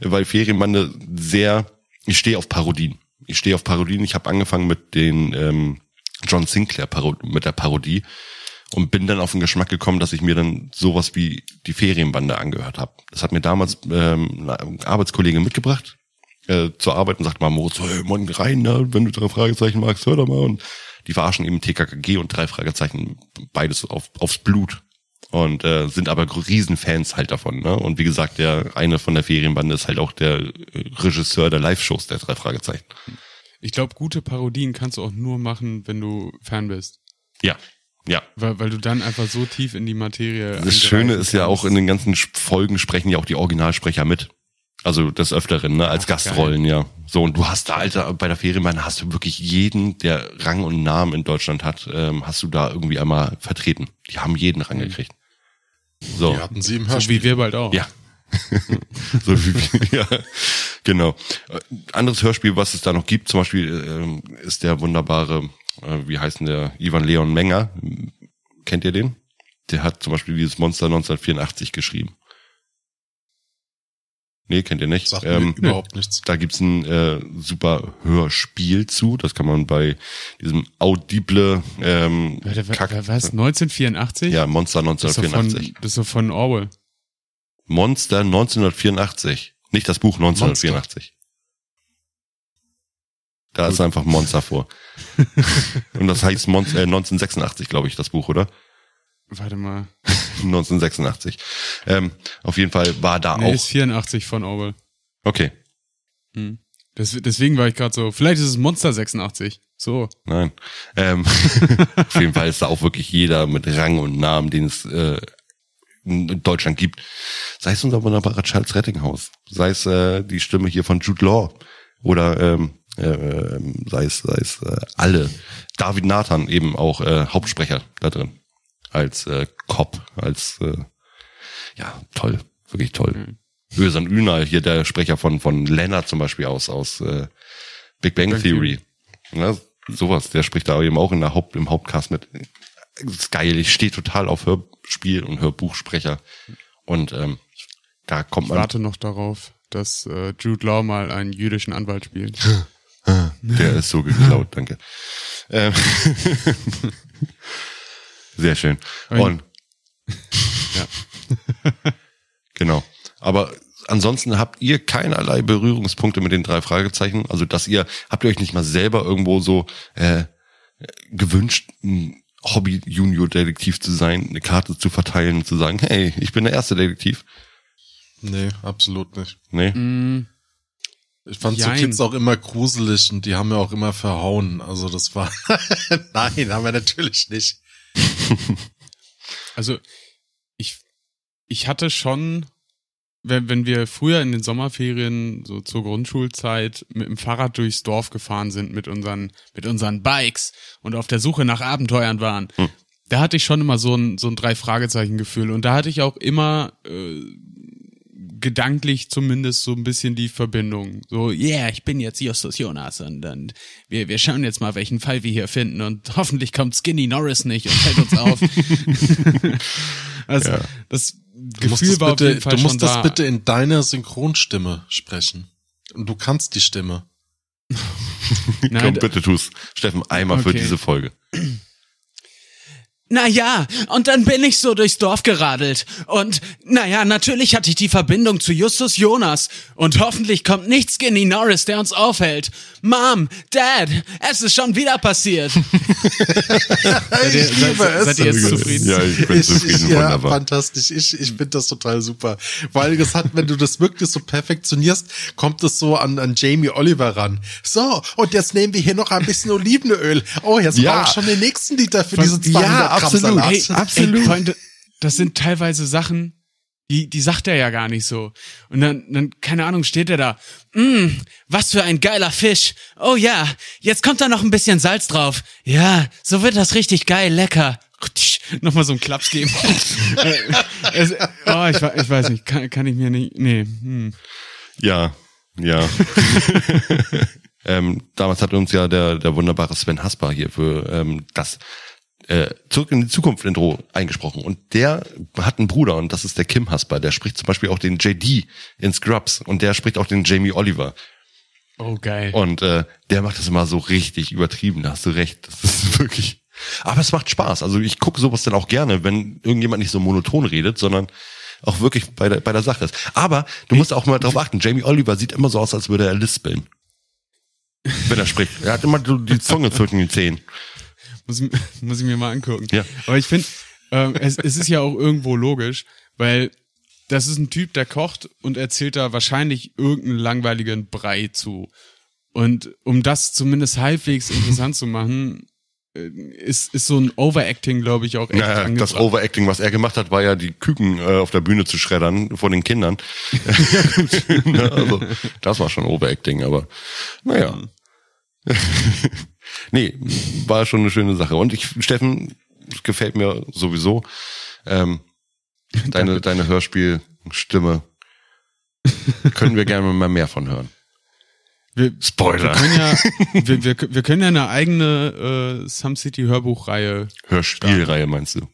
weil Ferienbande sehr, ich stehe auf Parodien. Ich stehe auf Parodien. Ich habe angefangen mit den ähm, John Sinclair Paro mit der Parodie und bin dann auf den Geschmack gekommen, dass ich mir dann sowas wie die Ferienbande angehört habe. Das hat mir damals ähm, ein Arbeitskollege mitgebracht äh, zur Arbeit und sagt mal Moritz, hey, Mann, rein, ne? wenn du drei Fragezeichen magst, hör doch mal. Und die verarschen eben TKKG und drei Fragezeichen, beides auf, aufs Blut. Und äh, sind aber Riesenfans halt davon. Ne? Und wie gesagt, der eine von der Ferienbande ist halt auch der äh, Regisseur der Live-Shows der drei Fragezeichen. Ich glaube, gute Parodien kannst du auch nur machen, wenn du Fan bist. Ja, ja. Weil, weil du dann einfach so tief in die Materie. Das Schöne ist ja kannst. auch in den ganzen Folgen sprechen ja auch die Originalsprecher mit. Also des Öfteren, ne, als Ach, Gastrollen, ja. So, und du hast da, Alter, bei der Ferienbahn hast du wirklich jeden, der Rang und Namen in Deutschland hat, ähm, hast du da irgendwie einmal vertreten. Die haben jeden Rang gekriegt. So. Die hatten sie im So Hörspiel. wie wir bald auch. Ja. so wie, ja, genau. Äh, Anderes Hörspiel, was es da noch gibt, zum Beispiel ähm, ist der wunderbare, äh, wie heißt denn der, Ivan Leon Menger. Kennt ihr den? Der hat zum Beispiel dieses Monster 1984 geschrieben. Nee, kennt ihr nicht. Sagt Ähm, überhaupt nichts. da gibt's ein äh, super Hörspiel zu. Das kann man bei diesem Audible ähm, wa- Kack- wa- was? 1984? Ja, Monster Das ist doch von, 1984. das ist doch von Orwell. Monster 1984. Nicht das Buch 1984. Da ist einfach Monster vor. Und das heißt Monster, äh, 1986, glaube ich, das Buch, oder? Warte mal. 1986. Ähm, auf jeden Fall war da Nee, ist auch. 84 von Orwell. Okay, Hm. Das, deswegen war ich gerade so, vielleicht ist es Monster 86. So. nein. Ähm, auf jeden Fall ist da auch wirklich jeder mit Rang und Namen, den es äh, in Deutschland gibt. Sei es unser wunderbarer Charles Rettinghaus, sei es äh, die Stimme hier von Jude Law oder ähm, äh, ähm, sei es, sei es äh, alle. David Nathan eben auch äh, Hauptsprecher da drin. Als äh, Cop, als äh, ja, toll, wirklich toll. Mhm. Özan Ünal, hier der Sprecher von, von Leonard zum Beispiel aus, aus äh, Big Bang Theory. Ja, sowas, der spricht da eben auch in der Haupt, im Hauptcast mit. Das ist geil, ich stehe total auf Hörspiel und Hörbuchsprecher. Und ähm, da kommt Ich man. warte noch darauf, dass äh, Jude Law mal einen jüdischen Anwalt spielt. Der ist so geklaut, danke. Ähm, Sehr schön. Und Ja. genau. Aber ansonsten habt ihr keinerlei Berührungspunkte mit den drei Fragezeichen. Also dass ihr habt ihr euch nicht mal selber irgendwo so äh, gewünscht, ein Hobby-Junior-Detektiv zu sein, eine Karte zu verteilen und zu sagen, hey, ich bin der erste Detektiv. Nee, absolut nicht. Nee. Mm, Ich fand so Jein. Kids auch immer gruselig und die haben ja auch immer verhauen. Also das war, nein, haben wir natürlich nicht. also ich, ich hatte schon wenn, wenn wir früher in den Sommerferien, so zur Grundschulzeit, mit dem Fahrrad durchs Dorf gefahren sind mit unseren, mit unseren Bikes und auf der Suche nach Abenteuern waren, hm. da hatte ich schon immer so ein, so ein Drei-Fragezeichen-Gefühl. Und da hatte ich auch immer äh, gedanklich zumindest so ein bisschen die Verbindung. So, yeah, ich bin jetzt Justus Jonas und dann wir, wir schauen jetzt mal, welchen Fall wir hier finden und hoffentlich kommt Skinny Norris nicht und fällt uns auf. also, ja. das Gefühl war bitte, auf jeden Fall Du musst das da. bitte in deiner Synchronstimme sprechen. Und du kannst die Stimme. Nein, Komm, bitte tu's. Steffen, einmal okay. für diese Folge. Naja, und dann bin ich so durchs Dorf geradelt. Und naja, natürlich hatte ich die Verbindung zu Justus Jonas. Und hoffentlich kommt nicht Skinny Norris, der uns aufhält. Mom, Dad, es ist schon wieder passiert. seid ihr, seid, seid ihr jetzt zufrieden? Ja, ich bin zufrieden. Ich, ja, wunderbar. fantastisch. Ich, ich finde das total super. Weil das hat, wenn du das wirklich so perfektionierst, kommt es so an, an Jamie Oliver ran. So, und jetzt nehmen wir hier noch ein bisschen Olivenöl. Oh, jetzt ja. brauche ich schon den nächsten Liter für diese 200 ja, absolut. Hey, absolut. Ey, Freunde, das sind teilweise Sachen, die, die sagt er ja gar nicht so. Und dann, dann, keine Ahnung, steht er da. Mm, was für ein geiler Fisch. Oh ja, jetzt kommt da noch ein bisschen Salz drauf. Ja, so wird das richtig geil, lecker. Nochmal so einen Klaps geben. Äh, es, oh, ich, ich weiß nicht, kann, kann ich mir nicht. Nee. Hm. Ja, ja. ähm, damals hat uns ja der, der wunderbare Sven Hasper hier für ähm, das äh, zurück in die Zukunft Intro eingesprochen und der hat einen Bruder und das ist der Kim Hasper, der spricht zum Beispiel auch den JD in Scrubs und der spricht auch den Jamie Oliver. Oh geil. Und äh, der macht das immer so richtig übertrieben, da hast du recht. Das ist wirklich. Aber es macht Spaß. Also ich gucke sowas dann auch gerne, wenn irgendjemand nicht so monoton redet, sondern auch wirklich bei der, bei der Sache ist. Aber du musst auch mal drauf achten, Jamie Oliver sieht immer so aus, als würde er lispeln. Wenn er spricht. Er hat immer die Zunge zwischen den Zähnen. Muss, muss ich mir mal angucken. Ja. Aber ich finde, ähm, es, es ist ja auch irgendwo logisch, weil das ist ein Typ, der kocht und erzählt da wahrscheinlich irgendeinen langweiligen Brei zu. Und um das zumindest halbwegs interessant zu machen, äh, ist, ist so ein Overacting, glaube ich, auch echt naja, Das Overacting, was er gemacht hat, war ja die Küken äh, auf der Bühne zu schreddern vor den Kindern. also, das war schon Overacting, aber naja. nee, war schon eine schöne Sache. Und ich, Steffen, gefällt mir sowieso. Ähm, deine, deine Hörspielstimme. Können wir gerne mal mehr von hören. Wir, Spoiler. Wir können ja, wir, wir, wir können ja eine eigene äh, Some City Hörbuchreihe. Hörspielreihe meinst du?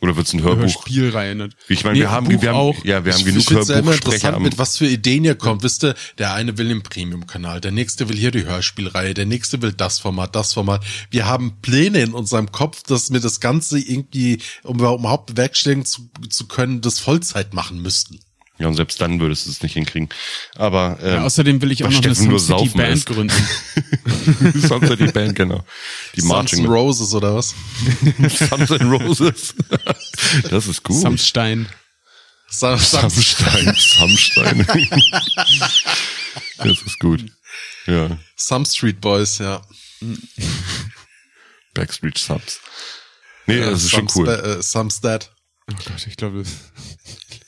Oder wird's ein Hörbuch? Hörspielreihe. Ne? Ich meine, nee, wir haben, wir haben, auch. ja, wir haben genug ich Hörbuchsprecher. immer interessant, mit was für Ideen ihr kommt. Wisst ihr, der eine will den Premium-Kanal, der nächste will hier die Hörspielreihe, der nächste will das Format, das Format. Wir haben Pläne in unserem Kopf, dass wir das Ganze irgendwie, um überhaupt bewerkstelligen zu, zu können, das Vollzeit machen müssten. Ja, und selbst dann würdest du es nicht hinkriegen. Aber ähm, ja, außerdem will ich auch noch Steffen eine Some City Band ist. gründen. Some City Band, genau. Die Marching Sons Roses oder was? Sons and Roses. Das ist gut. Samstein. Sam Samstein. Samstein. das ist gut. Ja. Some Street Boys, ja. Backstreet Subs. Nee, das ist schon cool. Äh, Samstad. Oh Gott, ich glaube,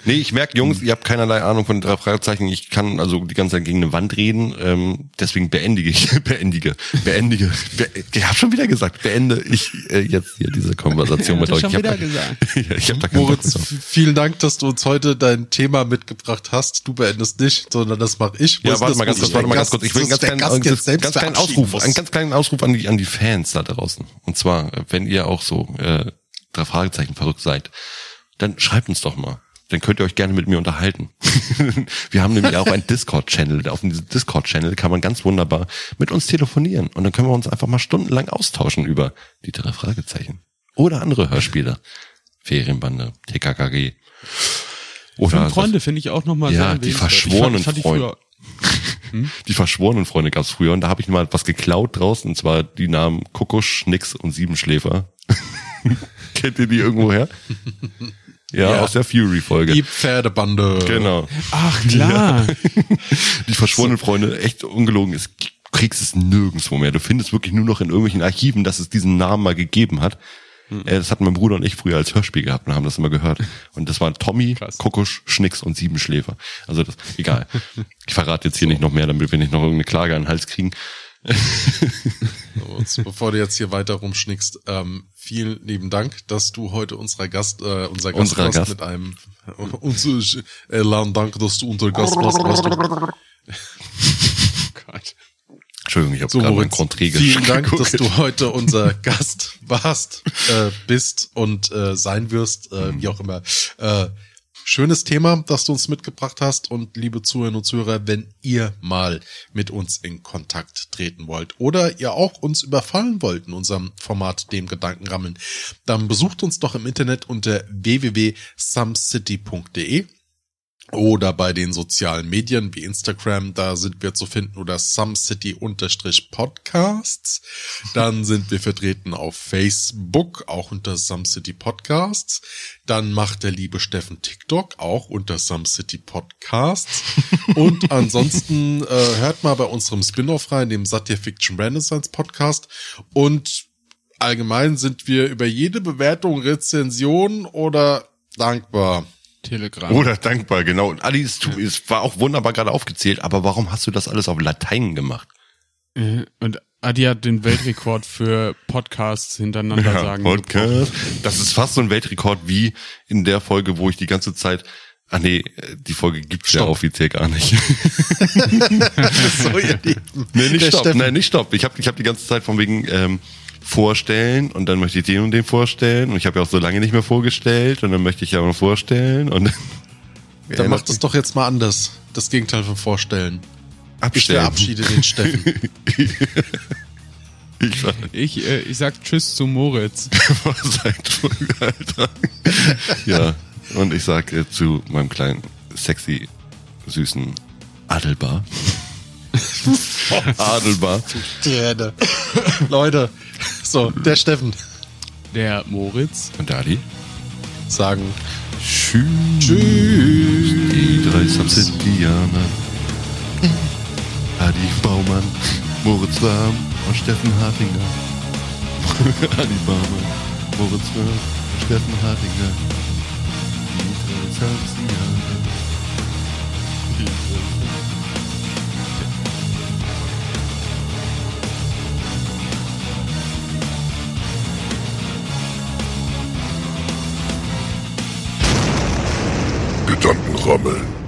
Nee, ich merke, Jungs, ihr habt keinerlei Ahnung von drei Fragezeichen. Ich kann also die ganze Zeit gegen eine Wand reden. Ähm, deswegen beendige ich, beendige, beendige. Be ich habe schon wieder gesagt, beende ich äh, jetzt hier diese Konversation ja, mit euch. Schon wieder gesagt. ja, ich hab da Moritz, vielen Dank, dass du uns heute dein Thema mitgebracht hast. Du beendest nicht, sondern das mache ich. Ja, warte mal ganz kurz, warte mal ganz kurz. Ich will einen ganz kleinen, ganz, ganz kleinen Ausruf, einen ganz kleinen Ausruf an die an die Fans da draußen. Und zwar, wenn ihr auch so äh, drei Fragezeichen verrückt seid, dann schreibt uns doch mal dann könnt ihr euch gerne mit mir unterhalten. wir haben nämlich auch einen Discord-Channel. Auf diesem Discord-Channel kann man ganz wunderbar mit uns telefonieren. Und dann können wir uns einfach mal stundenlang austauschen über die drei Fragezeichen. Oder andere Hörspiele. Ferienbande, TKKG. Oder Fünf Freunde finde ich auch nochmal ja, sehr die verschworenen Freunde. Hm? Die verschworenen Freunde gab's früher und da habe ich mal was geklaut draußen und zwar die Namen Kuckusch, Nix und Siebenschläfer. Kennt ihr die irgendwo her? Ja, ja, aus der Fury-Folge. Die Pferdebande. Genau. Ach, klar. Ja. Die verschworenen Freunde, echt ungelogen, ist kriegst es nirgendwo mehr. Du findest wirklich nur noch in irgendwelchen Archiven, dass es diesen Namen mal gegeben hat. Äh, das hatten mein Bruder und ich früher als Hörspiel gehabt und haben das immer gehört. Und das waren Tommy, Krass. Kuckusch, Schnicks und Siebenschläfer. Also das, egal. Ich verrate jetzt hier nicht noch mehr, damit wir nicht noch irgendeine Klage an den Hals kriegen. Bevor du jetzt hier weiter rumschnickst, ähm, vielen lieben Dank, dass du heute unserer Gast, äh, unser Gast Unserer warst Gast. mit einem, uns, äh, Lan, danke, dass du unser Gast warst. warst du. Entschuldigung, ich habe so, gerade Contré vielen Dank, geguckt. dass du heute unser Gast warst, äh, bist und äh, sein wirst, äh, wie auch immer. Äh, schönes Thema, das du uns mitgebracht hast. Und liebe Zuhörerinnen und Zuhörer, wenn ihr mal mit uns in Kontakt treten wollt oder ihr auch uns überfallen wollt in unserem Format dem Gedankenrammeln, dann besucht uns doch im Internet unter www.sumcity.de oder bei den sozialen Medien wie Instagram, da sind wir zu finden oder SumCity-Podcasts. Dann sind wir vertreten auf Facebook, auch unter SumCity Podcasts. Dann macht der liebe Steffen TikTok, auch unter SumCity Podcasts. Und ansonsten äh, hört mal bei unserem Spin-off rein, dem Satya Fiction Renaissance Podcast. Und allgemein sind wir über jede Bewertung, Rezension oder dankbar. Telegram. Oder dankbar, genau. Und Ali, es, es war auch wunderbar gerade aufgezählt, aber warum hast du das alles auf Latein gemacht? Äh, Und Adi hat den Weltrekord für Podcasts hintereinander sagen. Podcast. Das ist fast so ein Weltrekord wie in der Folge, wo ich die ganze Zeit. Ah nee, die Folge gibt's ja Stopp. offiziell gar nicht. so, ihr Lieben. nee, nicht Der stopp. Steffen. Nein, nicht stopp. Ich habe ich hab die ganze Zeit von wegen ähm, vorstellen und dann möchte ich den und den vorstellen und ich habe ja auch so lange nicht mehr vorgestellt und dann möchte ich ja noch vorstellen und Dann macht es doch jetzt mal anders. Das Gegenteil von vorstellen. Ich abstellen. verabschiede den Steffen. Ich Ich, äh, ich sag Tschüss zu Moritz. Ja, und ich sag äh, zu meinem kleinen, sexy, süßen Adelbar. Adelbar. Träne. Leute, so, der Steffen Der Moritz. Und Dadi. sagen Tschüss. Tschüss. Die drei Subsidianer. Adi Baumann, Moritz Warm und Steffen Hartinger. Adi Baumann, Moritz Warm und Steffen Hartinger. Die drei Subsidianer. Die Gedankenrammeln.